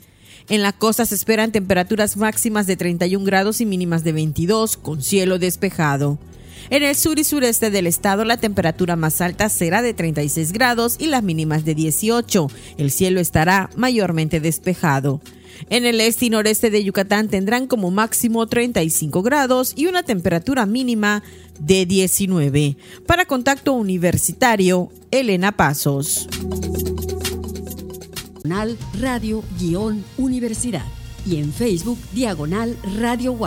En la costa se esperan temperaturas máximas de 31 grados y mínimas de 22, con cielo despejado. En el sur y sureste del estado la temperatura más alta será de 36 grados y las mínimas de 18. El cielo estará mayormente despejado. En el este y noreste de Yucatán tendrán como máximo 35 grados y una temperatura mínima de 19. Para contacto universitario, Elena Pasos.
Radio-Universidad y en Facebook Diagonal Radio.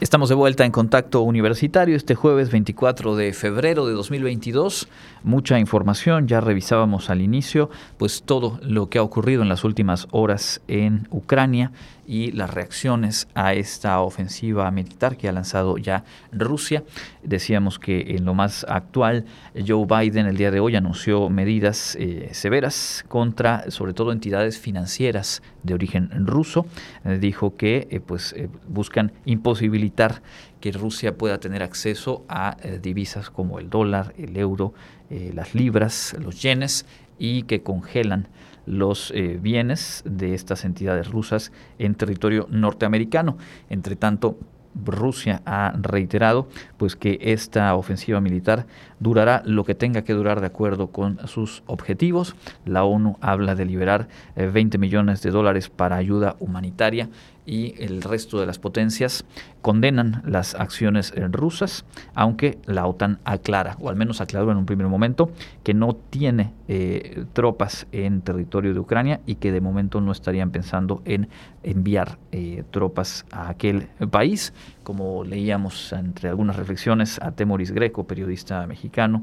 Estamos de vuelta en contacto universitario este jueves 24 de febrero de 2022. Mucha información, ya revisábamos al inicio pues todo lo que ha ocurrido en las últimas horas en Ucrania y las reacciones a esta ofensiva militar que ha lanzado ya Rusia. Decíamos que en lo más actual, Joe Biden el día de hoy anunció medidas eh, severas contra sobre todo entidades financieras de origen ruso. Eh, dijo que eh, pues, buscan imposibilitar que Rusia pueda tener acceso a divisas como el dólar, el euro, las libras, los yenes y que congelan los eh, bienes de estas entidades rusas en territorio norteamericano. Entre tanto, Rusia ha reiterado pues que esta ofensiva militar durará lo que tenga que durar de acuerdo con sus objetivos. La ONU habla de liberar 20 eh, millones de dólares para ayuda humanitaria y el resto de las potencias condenan las acciones eh, rusas, aunque la OTAN aclara, o al menos aclaró en un primer momento, que no tiene eh, tropas en territorio de Ucrania y que de momento no estarían pensando en enviar eh, tropas a aquel país, como leíamos entre algunas reflexiones a Temoris Greco, periodista mexicano,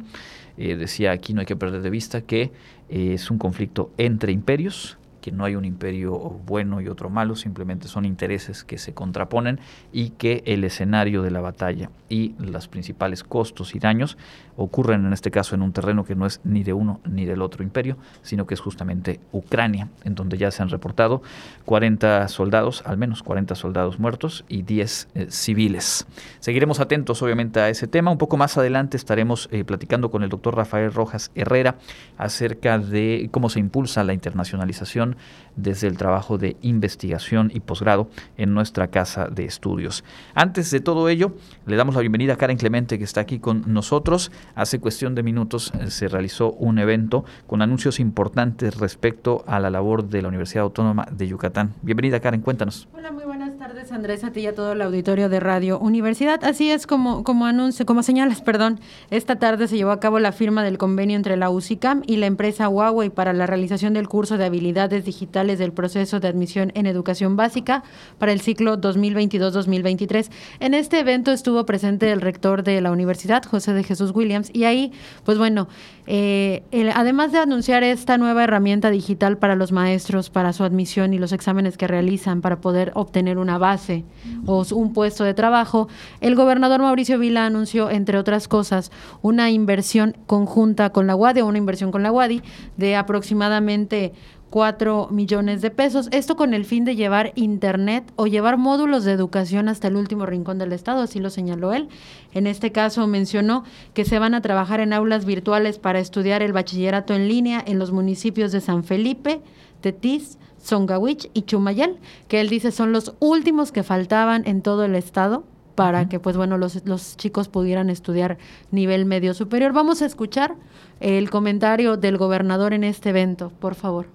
decía aquí no hay que perder de vista que es un conflicto entre imperios, que no hay un imperio bueno y otro malo, simplemente son intereses que se contraponen y que el escenario de la batalla y los principales costos y daños ocurren en este caso en un terreno que no es ni de uno ni del otro imperio, sino que es justamente Ucrania, en donde ya se han reportado 40 soldados, al menos 40 soldados muertos y 10 eh, civiles. Seguiremos atentos obviamente a ese tema. Un poco más adelante estaremos eh, platicando con el doctor Rafael Rojas Herrera acerca de cómo se impulsa la internacionalización desde el trabajo de investigación y posgrado en nuestra casa de estudios. Antes de todo ello, le damos bienvenida a Karen Clemente que está aquí con nosotros. Hace cuestión de minutos eh, se realizó un evento con anuncios importantes respecto a la labor de la Universidad Autónoma de Yucatán. Bienvenida Karen, cuéntanos.
Hola, muy buenas tardes Andrés, a ti y a todo el auditorio de Radio Universidad. Así es como, como anuncio, como señalas, perdón, esta tarde se llevó a cabo la firma del convenio entre la UCICAM y la empresa Huawei para la realización del curso de habilidades digitales del proceso de admisión en educación básica para el ciclo 2022-2023. En este evento estuvo presente el rector de la universidad, José de Jesús Williams, y ahí, pues bueno, eh, además de anunciar esta nueva herramienta digital para los maestros, para su admisión y los exámenes que realizan para poder obtener una base o un puesto de trabajo, el gobernador Mauricio Vila anunció, entre otras cosas, una inversión conjunta con la UADI, una inversión con la UADI de aproximadamente 4 millones de pesos. Esto con el fin de llevar internet o llevar módulos de educación hasta el último rincón del estado, así lo señaló él. En este caso mencionó que se van a trabajar en aulas virtuales para estudiar el bachillerato en línea en los municipios de San Felipe, Tetis, Songawich y Chumayel, que él dice son los últimos que faltaban en todo el estado para que pues bueno los, los chicos pudieran estudiar nivel medio superior. Vamos a escuchar el comentario del gobernador en este evento, por favor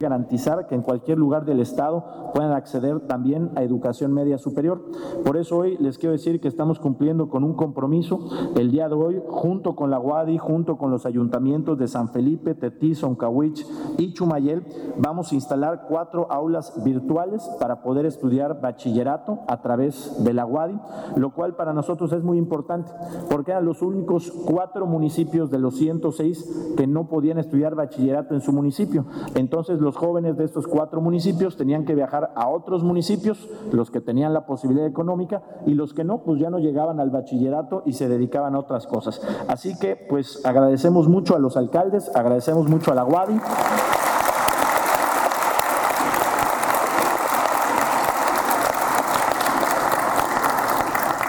garantizar que en cualquier lugar del Estado puedan acceder también a educación media superior. Por eso hoy les quiero decir que estamos cumpliendo con un compromiso el día de hoy, junto con la UADI, junto con los ayuntamientos de San Felipe, Tetí, Soncawich y Chumayel, vamos a instalar cuatro aulas virtuales para poder estudiar bachillerato a través de la UADI, lo cual para nosotros es muy importante, porque eran los únicos cuatro municipios de los 106 que no podían estudiar bachillerato en su municipio. Entonces, los jóvenes de estos cuatro municipios tenían que viajar a otros municipios, los que tenían la posibilidad económica y los que no, pues ya no llegaban al bachillerato y se dedicaban a otras cosas. Así que pues agradecemos mucho a los alcaldes, agradecemos mucho a la Guadi.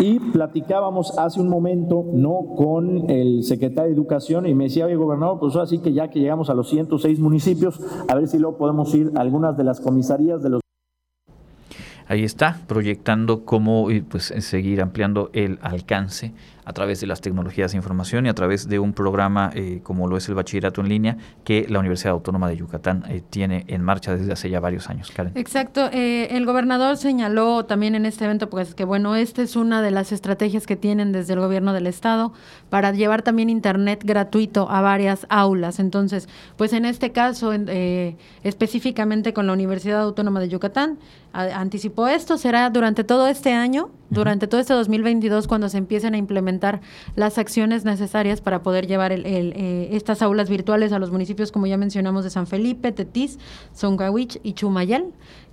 Y platicábamos hace un momento, ¿no? Con el secretario de Educación y me decía, oye, gobernador, pues así que ya que llegamos a los 106 municipios, a ver si luego podemos ir a algunas de las comisarías de los
ahí está, proyectando cómo pues, seguir ampliando el alcance a través de las tecnologías de información y a través de un programa eh, como lo es el bachillerato en línea que la Universidad Autónoma de Yucatán eh, tiene en marcha desde hace ya varios años. Karen.
Exacto. Eh, el gobernador señaló también en este evento pues que bueno, esta es una de las estrategias que tienen desde el gobierno del estado para llevar también internet gratuito a varias aulas. Entonces, pues en este caso específicamente con la Universidad Autónoma de Yucatán anticipó esto será durante todo este año durante todo este 2022 cuando se empiecen a implementar las acciones necesarias para poder llevar el, eh, estas aulas virtuales a los municipios, como ya mencionamos, de San Felipe, Tetis, Songawich y Chumayel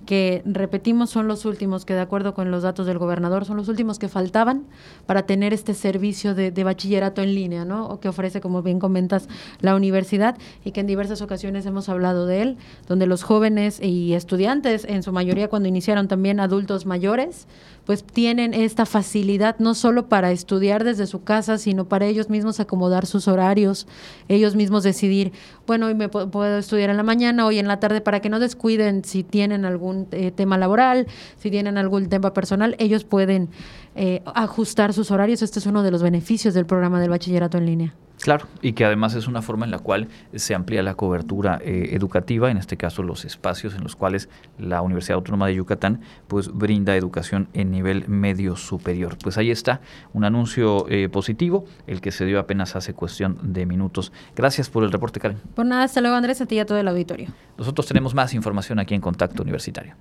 que repetimos son los últimos que de acuerdo con los datos del gobernador son los últimos que faltaban para tener este servicio de, bachillerato en línea, ¿no? O que ofrece, como bien comentas, la universidad y que en diversas ocasiones hemos hablado de él, donde los jóvenes y estudiantes, en su mayoría cuando iniciaron también adultos mayores, pues tienen esta facilidad no solo para estudiar desde su casa, sino para ellos mismos acomodar sus horarios, ellos mismos decidir, bueno, hoy me puedo estudiar en la mañana, hoy en la tarde, para que no descuiden si tienen algún eh, tema laboral, si tienen algún tema personal, ellos pueden eh, ajustar sus horarios. Este es uno de los beneficios del programa del bachillerato en línea.
Claro, y que además es una forma en la cual se amplía la cobertura eh, educativa, en este caso los espacios en los cuales la Universidad Autónoma de Yucatán pues brinda educación en nivel medio superior. Pues ahí está, un anuncio eh, positivo, el que se dio apenas hace cuestión de minutos. Gracias por el reporte, Karen.
Por nada, hasta luego Andrés, a ti y a todo el auditorio.
Nosotros tenemos más información aquí en Contacto Universitario.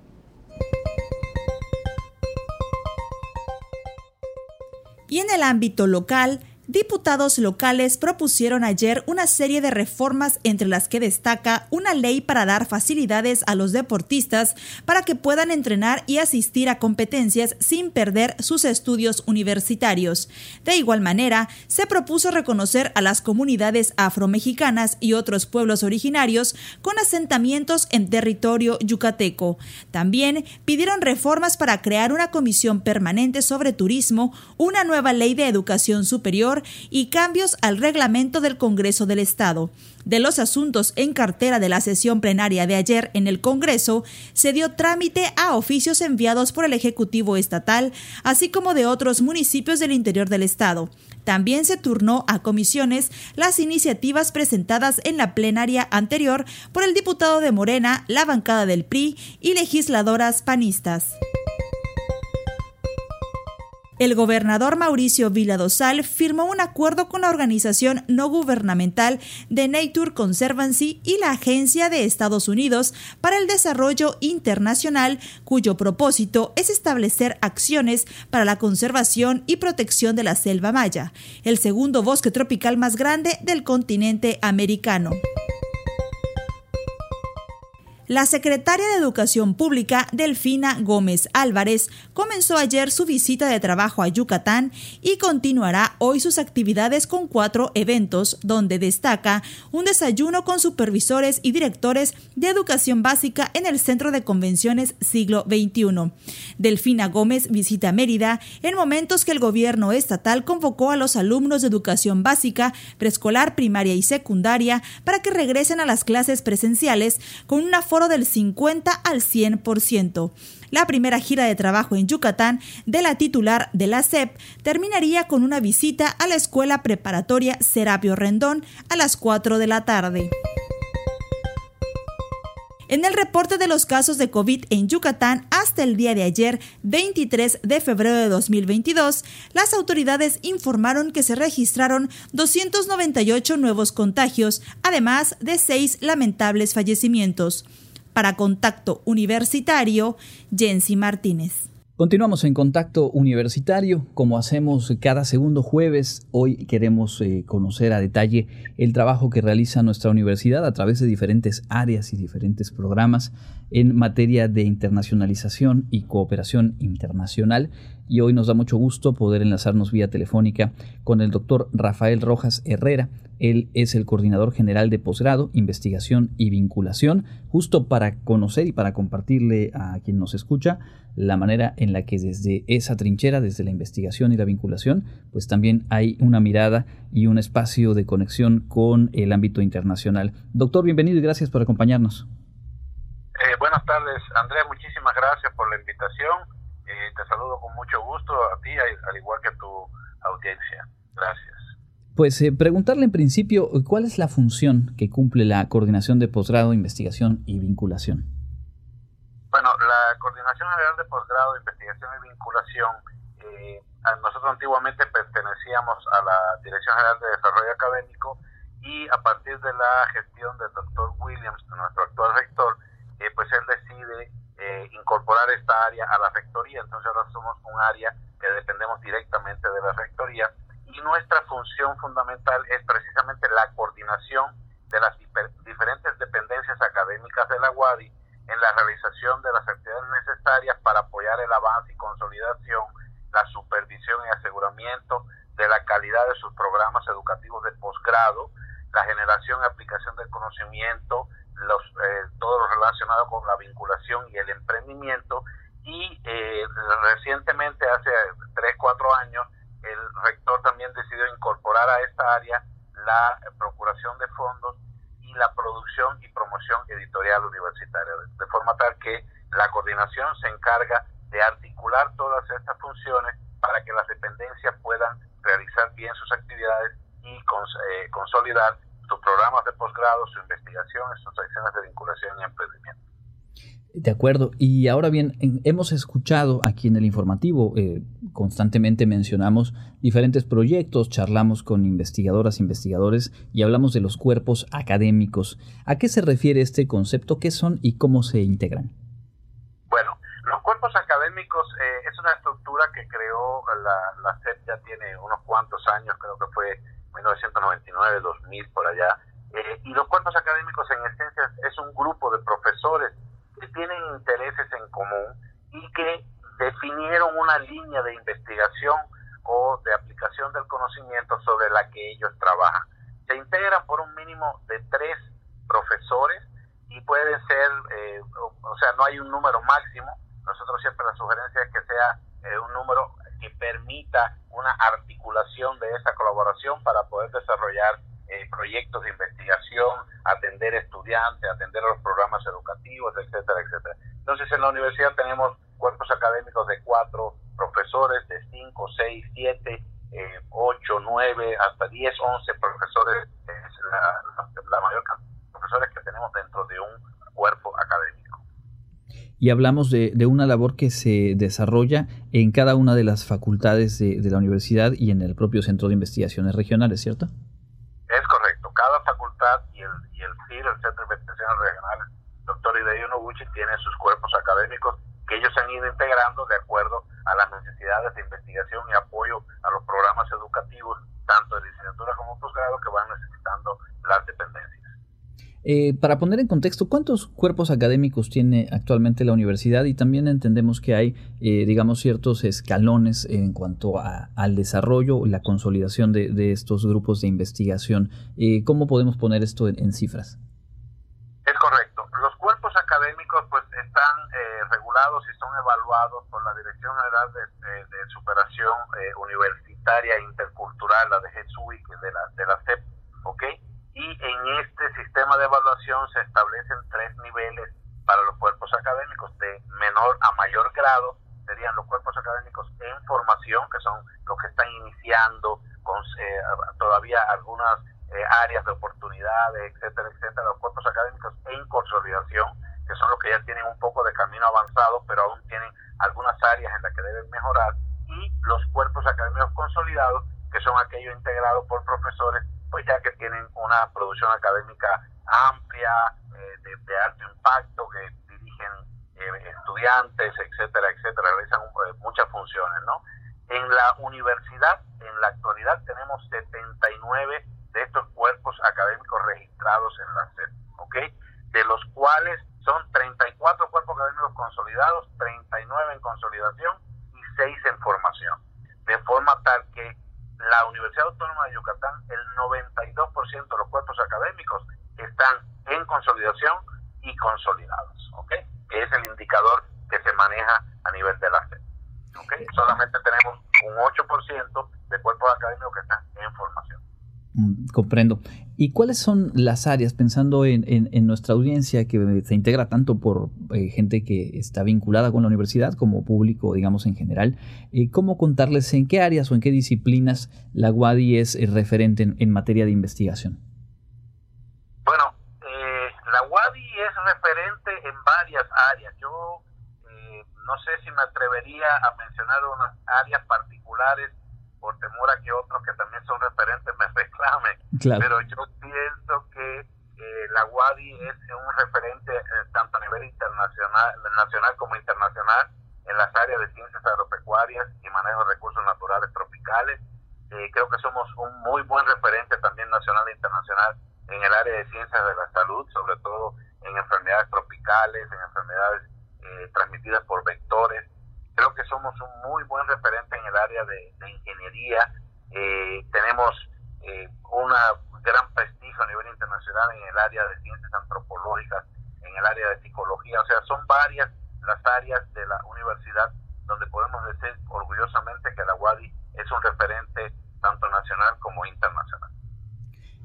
Y en el ámbito local, Diputados locales propusieron ayer una serie de reformas entre las que destaca una ley para dar facilidades a los deportistas para que puedan entrenar y asistir a competencias sin perder sus estudios universitarios. De igual manera, se propuso reconocer a las comunidades afromexicanas y otros pueblos originarios con asentamientos en territorio yucateco. También pidieron reformas para crear una comisión permanente sobre turismo, una nueva ley de educación superior, y cambios al reglamento del Congreso del Estado. De los asuntos en cartera de la sesión plenaria de ayer en el Congreso, se dio trámite a oficios enviados por el Ejecutivo Estatal, así como de otros municipios del interior del Estado. También se turnó a comisiones las iniciativas presentadas en la plenaria anterior por el diputado de Morena, la bancada del PRI y legisladoras panistas. El gobernador Mauricio Villadosal firmó un acuerdo con la organización no gubernamental de Nature Conservancy y la Agencia de Estados Unidos para el Desarrollo Internacional, cuyo propósito es establecer acciones para la conservación y protección de la selva maya, el segundo bosque tropical más grande del continente americano. La secretaria de Educación Pública, Delfina Gómez Álvarez, comenzó ayer su visita de trabajo a Yucatán y continuará hoy sus actividades con cuatro eventos, donde destaca un desayuno con supervisores y directores de educación básica en el Centro de Convenciones Siglo XXI. Delfina Gómez visita Mérida en momentos que el gobierno estatal convocó a los alumnos de educación básica, preescolar, primaria y secundaria para que regresen a las clases presenciales con una forma del 50 al 100%. La primera gira de trabajo en Yucatán de la titular de la SEP terminaría con una visita a la escuela preparatoria Serapio Rendón a las 4 de la tarde. En el reporte de los casos de COVID en Yucatán hasta el día de ayer, 23 de febrero de 2022, las autoridades informaron que se registraron 298 nuevos contagios, además de seis lamentables fallecimientos. Para Contacto Universitario, Jensi Martínez.
Continuamos en contacto universitario, como hacemos cada segundo jueves. Hoy queremos eh, conocer a detalle el trabajo que realiza nuestra universidad a través de diferentes áreas y diferentes programas en materia de internacionalización y cooperación internacional. Y hoy nos da mucho gusto poder enlazarnos vía telefónica con el doctor Rafael Rojas Herrera, él es el coordinador general de posgrado, investigación y vinculación, justo para conocer y para compartirle a quien nos escucha la manera en la que desde esa trinchera, desde la investigación y la vinculación, pues también hay una mirada y un espacio de conexión con el ámbito internacional. Doctor, bienvenido y gracias por acompañarnos.
Eh, buenas tardes, Andrea, muchísimas gracias por la invitación. Eh, te saludo con mucho gusto a ti, al igual que a tu audiencia. Gracias.
Pues eh, preguntarle en principio, ¿cuál es la función que cumple la coordinación de posgrado, investigación y vinculación?
Bueno, la Coordinación General de Posgrado, Investigación y Vinculación, eh, nosotros antiguamente pertenecíamos a la Dirección General de Desarrollo Académico y a partir de la gestión del doctor Williams, nuestro actual rector, eh, pues él decide incorporar esta área a la rectoría, entonces ahora somos un área que dependemos directamente de la Rectoría, función fundamental es precisamente la coordinación de las diferentes dependencias académicas de la UADI en la realización de las actividades necesarias para apoyar el avance y consolidación, la supervisión y aseguramiento de la calidad de sus programas educativos de posgrado, la generación y aplicación del conocimiento, los, eh, todo lo relacionado con la vinculación y el emprendimiento. Y eh, recientemente, hace 3, 4 años, el rector también decidió incorporar a esta área la procuración de fondos y la producción y promoción editorial universitaria, de forma tal que la coordinación se encarga de articular todas estas funciones para que las dependencias puedan realizar bien sus actividades y eh, consolidar sus programas de posgrado, su investigación, sus acciones de vinculación y emprendimiento.
De Y ahora bien, hemos escuchado aquí en el informativo, eh, constantemente mencionamos diferentes proyectos, charlamos con investigadoras, investigadores y hablamos de los cuerpos académicos. ¿A qué se refiere este concepto? ¿Qué son y cómo se integran?
Bueno, los cuerpos académicos eh, es una estructura que creó la, la CEP ya tiene unos cuantos años, creo que fue 1999, 2000, por allá. Eh, y los cuerpos académicos en esencia es un grupo de profesores que tienen intereses en común y que definieron una línea de investigación o de aplicación del conocimiento sobre la que ellos trabajan. Se integran por un mínimo de tres profesores y pueden ser, eh, o, sea, no hay un número máximo. Nosotros siempre la sugerencia es que sea eh, un número que permita una articulación de esa colaboración para poder desarrollar eh, proyectos de investigación, atender estudiantes, atender los programas educativos, etcétera, etcétera. Entonces, en la universidad tenemos cuerpos académicos de cuatro profesores, de cinco, seis, siete, eh, ocho, nueve, hasta diez, once profesores, es la, la mayor cantidad de profesores que tenemos dentro de un cuerpo académico.
Y hablamos de, de, una labor que se desarrolla en cada una de las facultades de, de la universidad y en el propio Centro de Investigaciones Regionales, ¿cierto?
Es correcto. Cada facultad y el, el Centro de Investigaciones Regionales, doctor Hideo Noguchi, tiene sus cuerpos académicos que ellos han ido integrando de acuerdo a las necesidades de investigación y apoyo a los programas educativos, tanto de licenciatura como posgrado, que van necesitando las dependencias.
Eh, para poner en contexto, ¿cuántos cuerpos académicos tiene actualmente la universidad? Y también entendemos que hay, eh, digamos, ciertos escalones en cuanto a, al desarrollo, la consolidación de, estos grupos de investigación. Eh, ¿Cómo podemos poner esto en, cifras?
Es correcto. Los cuerpos están regulados y son evaluados por la Dirección General de, Superación Universitaria e Intercultural, la de GESUIC, de la, de la CEP, ¿ok? y en este sistema de evaluación se establecen tres niveles para los cuerpos académicos, de menor a mayor grado, serían los cuerpos académicos en formación, que son los que están iniciando con eh, todavía algunas eh, áreas de oportunidades, etcétera, etcétera, los cuerpos académicos en consolidación, que son los que ya tienen un poco de camino avanzado, pero aún tienen algunas áreas en las que deben mejorar, y los cuerpos académicos consolidados, que son aquellos integrados por profesores pues ya que tienen una producción académica amplia, eh, de, de, alto impacto, que dirigen eh, estudiantes, etcétera, etcétera, realizan eh, muchas funciones, ¿no? En la universidad, en la actualidad, tenemos 79 de estos cuerpos académicos registrados en la SED, ¿ok? De los cuales son 34 cuerpos académicos consolidados, 39 en consolidación y 6 en formación. De forma tal que la Universidad Autónoma de Yucatán, el 92% de los cuerpos académicos están en consolidación y consolidados, ¿ok? Que es el indicador que se maneja a nivel de la SED, ¿ok? Solamente tenemos un 8% de cuerpos académicos que están en formación.
Mm, comprendo. ¿Y cuáles son las áreas, pensando en, en, nuestra audiencia que se integra tanto por eh, gente que está vinculada con la universidad como público, digamos, en general? Eh, ¿Cómo contarles en qué áreas o en qué disciplinas la UADI es eh, referente en, en, materia de investigación?
Bueno, la UADI es referente en varias áreas. Yo no sé si me atrevería a mencionar unas áreas particulares por temor a que otros que también son referentes me reclamen. Claro. Pero yo pienso que eh, la UADI es un referente eh, tanto a nivel internacional, nacional como internacional en las áreas de ciencias agropecuarias y manejo de recursos naturales tropicales. Eh, creo que somos un muy buen referente también nacional e internacional en el área de ciencias de la salud, sobre todo en enfermedades tropicales, en enfermedades eh, transmitidas por vectores. Creo que somos un muy buen referente en el área de, ingeniería. Eh, tenemos eh, una gran prestigio a nivel internacional en el área de ciencias antropológicas, en el área de psicología. O sea, son varias las áreas de la universidad donde podemos decir orgullosamente que la UADI es un referente tanto nacional como internacional.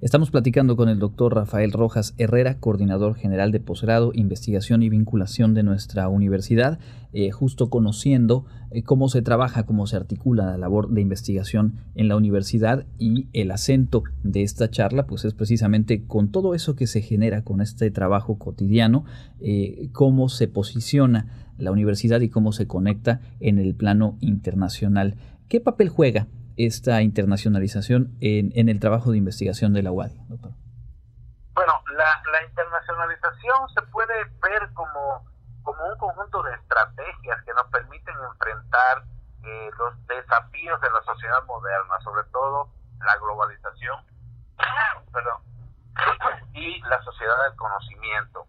Estamos platicando con el doctor Rafael Rojas Herrera, coordinador general de posgrado, investigación y vinculación de nuestra universidad, eh, justo conociendo eh, cómo se trabaja, cómo se articula la labor de investigación en la universidad y el acento de esta charla, pues es precisamente con todo eso que se genera con este trabajo cotidiano, eh, cómo se posiciona la universidad y cómo se conecta en el plano internacional. ¿Qué papel juega esta internacionalización en, el trabajo de investigación de la UADI, doctor?
Bueno, la, la internacionalización se puede ver como, como un conjunto de estrategias que nos permiten enfrentar eh, los desafíos de la sociedad moderna, sobre todo la globalización perdón, y la sociedad del conocimiento.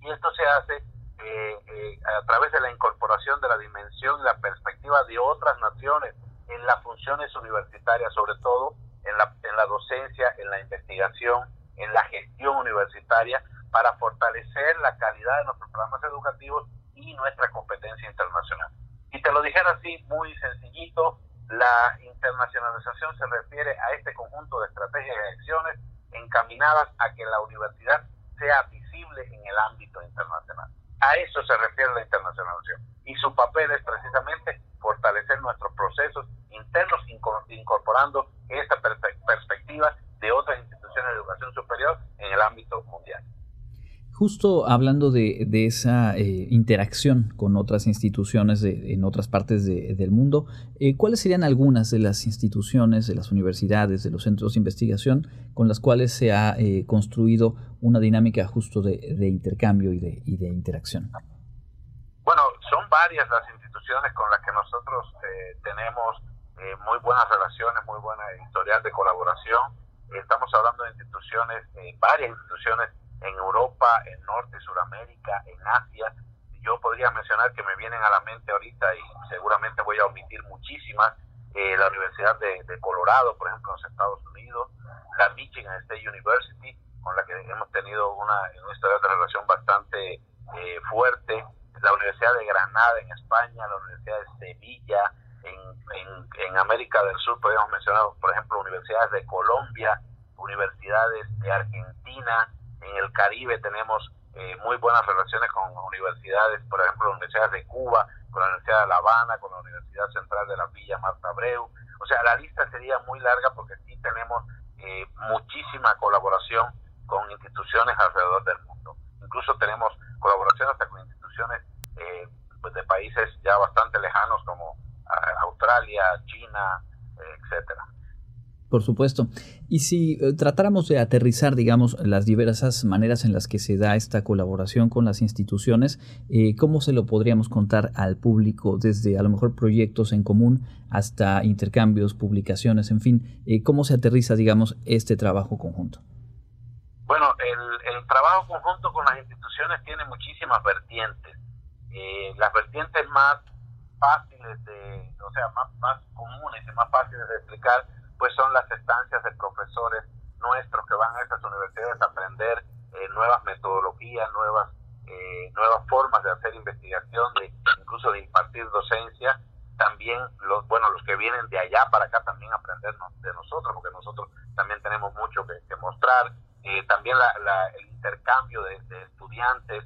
Y esto se hace eh, eh, a través de la incorporación de la dimensión y la perspectiva de otras naciones en las funciones universitarias, sobre todo en la, en la docencia, en la investigación, en la gestión universitaria, para fortalecer la calidad de nuestros programas educativos y nuestra competencia internacional. Y te lo dijera así, muy sencillito, la internacionalización se refiere a este conjunto de estrategias y acciones encaminadas a que la universidad sea visible en el ámbito internacional. A eso se refiere la internacionalización. Y su papel es precisamente fortalecer nuestros procesos internos incorporando esta perspectiva de otras instituciones de educación superior en el ámbito mundial.
Justo hablando de, esa eh, interacción con otras instituciones en otras partes del mundo, eh, ¿cuáles serían algunas de las instituciones, de las universidades, de los centros de investigación con las cuales se ha eh, construido una dinámica justo de, intercambio de, y de interacción?
Varias las instituciones con las que nosotros tenemos eh, muy buenas relaciones, muy buena historial de colaboración. Estamos hablando de instituciones, eh, varias instituciones en Europa, en Norte Suramérica, en Asia. Yo podría mencionar que me vienen a la mente ahorita y seguramente voy a omitir muchísimas. Eh, la Universidad de, Colorado, por ejemplo, en los Estados Unidos, la Michigan State University, con la que hemos tenido una, una historia de relación bastante fuerte, la Universidad de Granada en España, la Universidad de Sevilla, en, en, América del Sur podemos mencionar, por ejemplo, universidades de Colombia, universidades de Argentina, en el Caribe tenemos eh, muy buenas relaciones con universidades, por ejemplo, universidades de Cuba, con la Universidad de La Habana, con la Universidad Central de la Villa Marta Abreu. O sea, la lista sería muy larga porque sí tenemos eh, muchísima colaboración con instituciones alrededor del mundo. Incluso tenemos colaboración hasta con instituciones eh, pues de países ya bastante lejanos como Australia, China, etcétera.
Por supuesto. Y si eh, tratáramos de aterrizar, digamos, las diversas maneras en las que se da esta colaboración con las instituciones, eh, ¿cómo se lo podríamos contar al público desde a lo mejor proyectos en común hasta intercambios, publicaciones, en fin? Eh, ¿Cómo se aterriza, digamos, este trabajo conjunto?
Bueno, el, el trabajo conjunto con las instituciones tiene muchísimas vertientes. las vertientes más fáciles de, o sea, más, más comunes y más fáciles de explicar, pues son las estancias de profesores nuestros que van a estas universidades a aprender eh, nuevas metodologías, nuevas eh, nuevas formas de hacer investigación, de incluso de impartir docencia. También los bueno los que vienen de allá para acá también aprender de nosotros, porque nosotros también tenemos mucho que, mostrar. Eh, también la, el intercambio de, de estudiantes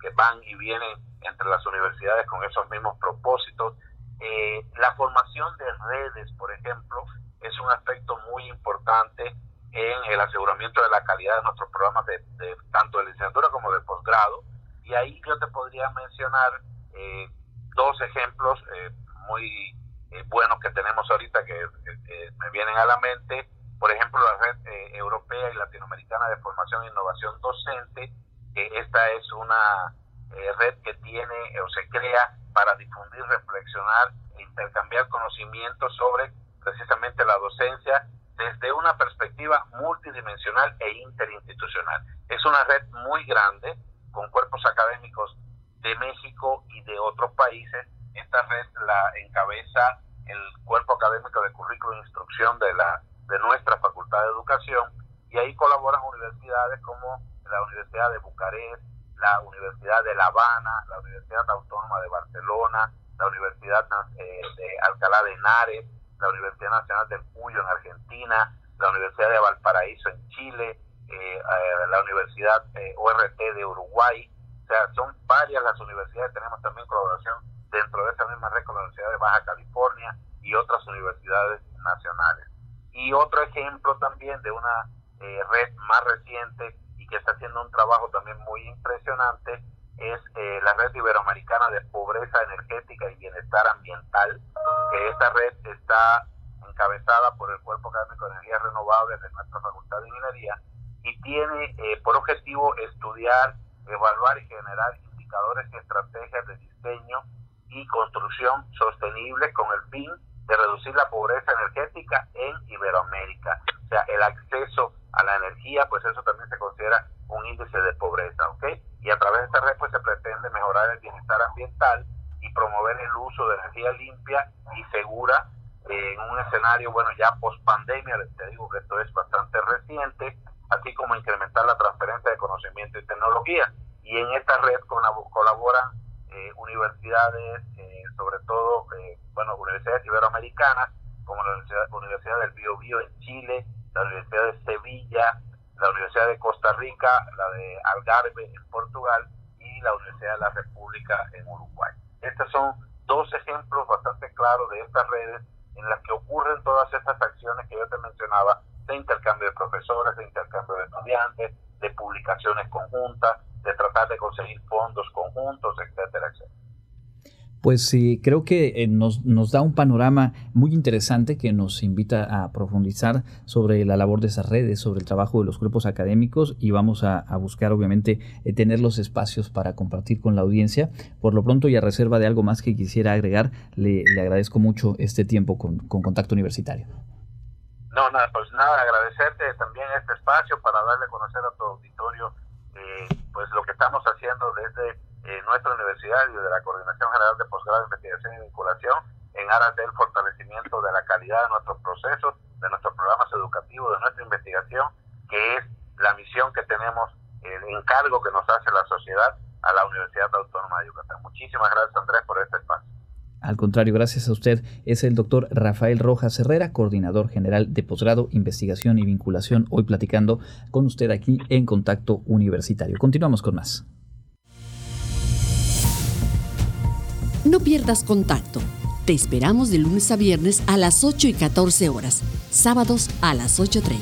que van y vienen entre las universidades con esos mismos propósitos. Eh, la formación de redes, por ejemplo, es un aspecto muy importante en el aseguramiento de la calidad de nuestros programas de, tanto de licenciatura como de posgrado. Y ahí yo te podría mencionar eh, dos ejemplos eh, muy buenos que tenemos ahorita que me vienen a la mente. Por ejemplo, la red europea y latinoamericana de formación e innovación docente, que esta es una eh, red que tiene o se crea para difundir, reflexionar e intercambiar conocimientos sobre precisamente la docencia desde una perspectiva multidimensional e interinstitucional. Es una red muy grande con cuerpos académicos de México y de otros países. Esta red la encabeza el cuerpo académico de currículo e instrucción de, la, de nuestra Facultad de Educación y ahí colaboran universidades como la Universidad de Bucarest, la Universidad de La Habana, la Universidad Autónoma de Barcelona, la Universidad eh, de Alcalá de Henares, la Universidad Nacional del Cuyo en Argentina, la Universidad de Valparaíso en Chile, eh, eh, la Universidad ORT de Uruguay. O sea, son varias las universidades, tenemos también colaboración dentro de esa misma red con la Universidad de Baja California y otras universidades nacionales. Y otro ejemplo también de una red más reciente y que está haciendo un trabajo también muy impresionante es eh, la red iberoamericana de pobreza energética y bienestar ambiental, que esta red está encabezada por el Cuerpo Académico de Energías Renovables de nuestra Facultad de Ingeniería y tiene eh, por objetivo estudiar, evaluar y generar indicadores y estrategias de diseño y construcción sostenible con el fin de reducir la pobreza energética en Iberoamérica. O sea, el acceso a la energía, pues eso también se considera un índice de pobreza, ¿ok? Y a través de esta red pues se pretende mejorar el bienestar ambiental y promover el uso de energía limpia y segura en un escenario, bueno, ya post pandemia, te digo que esto es bastante reciente, así como incrementar la transferencia de conocimiento y tecnología. Y en esta red colaboran eh, universidades, eh, sobre todo, eh, bueno, universidades iberoamericanas, como la Universidad, Universidad del Bio, Bio en Chile, la Universidad de Sevilla, la Universidad de Costa Rica, la de Algarve en Portugal y la Universidad de la República en Uruguay. Estos son dos ejemplos bastante claros de estas redes en las que ocurren todas estas acciones que yo te mencionaba de intercambio de profesores, de intercambio de estudiantes, de publicaciones conjuntas, de tratar de conseguir fondos conjuntos, etcétera, etcétera
pues sí, creo que eh, nos, nos, da un panorama muy interesante que nos invita a profundizar sobre la labor de esas redes, sobre el trabajo de los grupos académicos y vamos a, buscar obviamente eh, tener los espacios para compartir con la audiencia. Por lo pronto y a reserva de algo más que quisiera agregar, le, agradezco mucho este tiempo con, Contacto Universitario.
No, nada, pues nada, agradecerte también este espacio para darle a conocer a tu auditorio eh, pues lo que estamos haciendo desde en nuestra universidad y de la Coordinación General de Posgrado, Investigación y Vinculación en aras del fortalecimiento de la calidad de nuestros procesos, de nuestros programas educativos, de nuestra investigación, que es la misión que tenemos, el encargo que nos hace la sociedad a la Universidad Autónoma de Yucatán. Muchísimas gracias, Andrés, por este espacio.
Al contrario, gracias a usted. Es el doctor Rafael Rojas Herrera, coordinador general de posgrado, investigación y vinculación, hoy platicando con usted aquí en Contacto Universitario. Continuamos con más.
No pierdas contacto. Te esperamos de lunes a viernes a las 8 y 14 horas, sábados a las 8.30.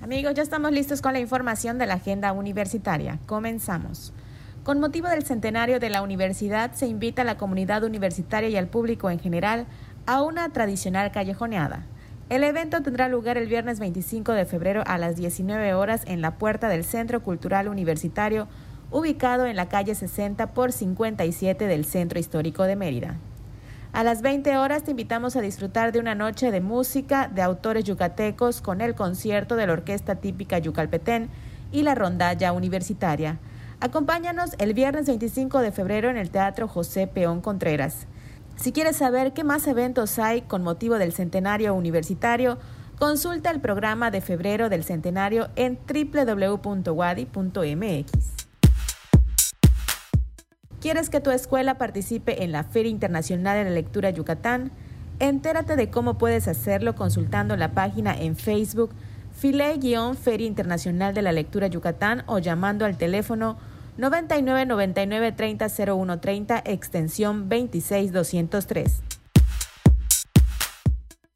Amigos, ya estamos listos con la información de la agenda universitaria. Comenzamos. Con motivo del centenario de la universidad, se invita a la comunidad universitaria y al público en general una tradicional callejoneada. El evento tendrá lugar el viernes 25 de febrero a las 19 horas en la puerta del Centro Cultural Universitario, ubicado en la calle 60 por 57 del Centro Histórico de Mérida. A las 20 horas te invitamos a disfrutar de una noche de música de autores yucatecos con el concierto de la Orquesta Típica Yucalpetén y la rondalla universitaria. Acompáñanos el viernes 25 de febrero en el Teatro José Peón Contreras. Si quieres saber qué más eventos hay con motivo del centenario universitario, consulta el programa de febrero del centenario en www.wadi.mx. ¿Quieres que tu escuela participe en la Feria Internacional de la Lectura Yucatán? Entérate de cómo puedes hacerlo consultando la página en Facebook File-Feria Internacional de la Lectura Yucatán o llamando al teléfono 99 99 30 01 30 extensión 26 203.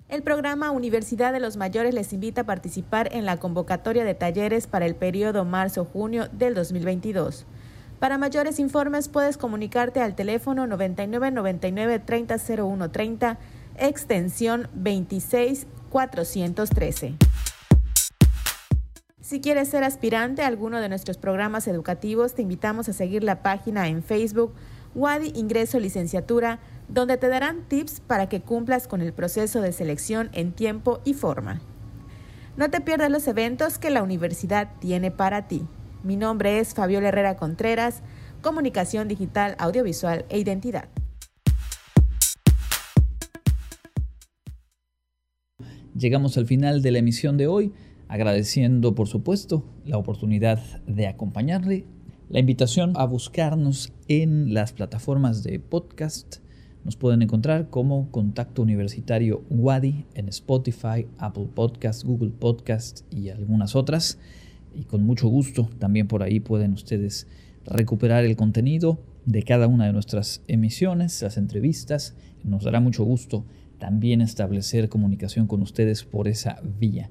El programa Universidad de los Mayores les invita a participar en la convocatoria de talleres para el periodo marzo-junio del 2022. Para mayores informes puedes comunicarte al teléfono 99 99 30 01 30 extensión 26413. Si quieres ser aspirante a alguno de nuestros programas educativos, te invitamos a seguir la página en Facebook Wadi Ingreso Licenciatura, donde te darán tips para que cumplas con el proceso de selección en tiempo y forma. No te pierdas los eventos que la universidad tiene para ti. Mi nombre es Fabiola Herrera Contreras, Comunicación Digital, Audiovisual e Identidad.
Llegamos al final de la emisión de hoy agradeciendo por supuesto la oportunidad de acompañarle, la invitación a buscarnos en las plataformas de podcast. Nos pueden encontrar como Contacto Universitario Wadi en Spotify, Apple Podcast, Google Podcast y algunas otras. Y con mucho gusto también por ahí pueden ustedes recuperar el contenido de cada una de nuestras emisiones, las entrevistas. Nos dará mucho gusto también establecer comunicación con ustedes por esa vía.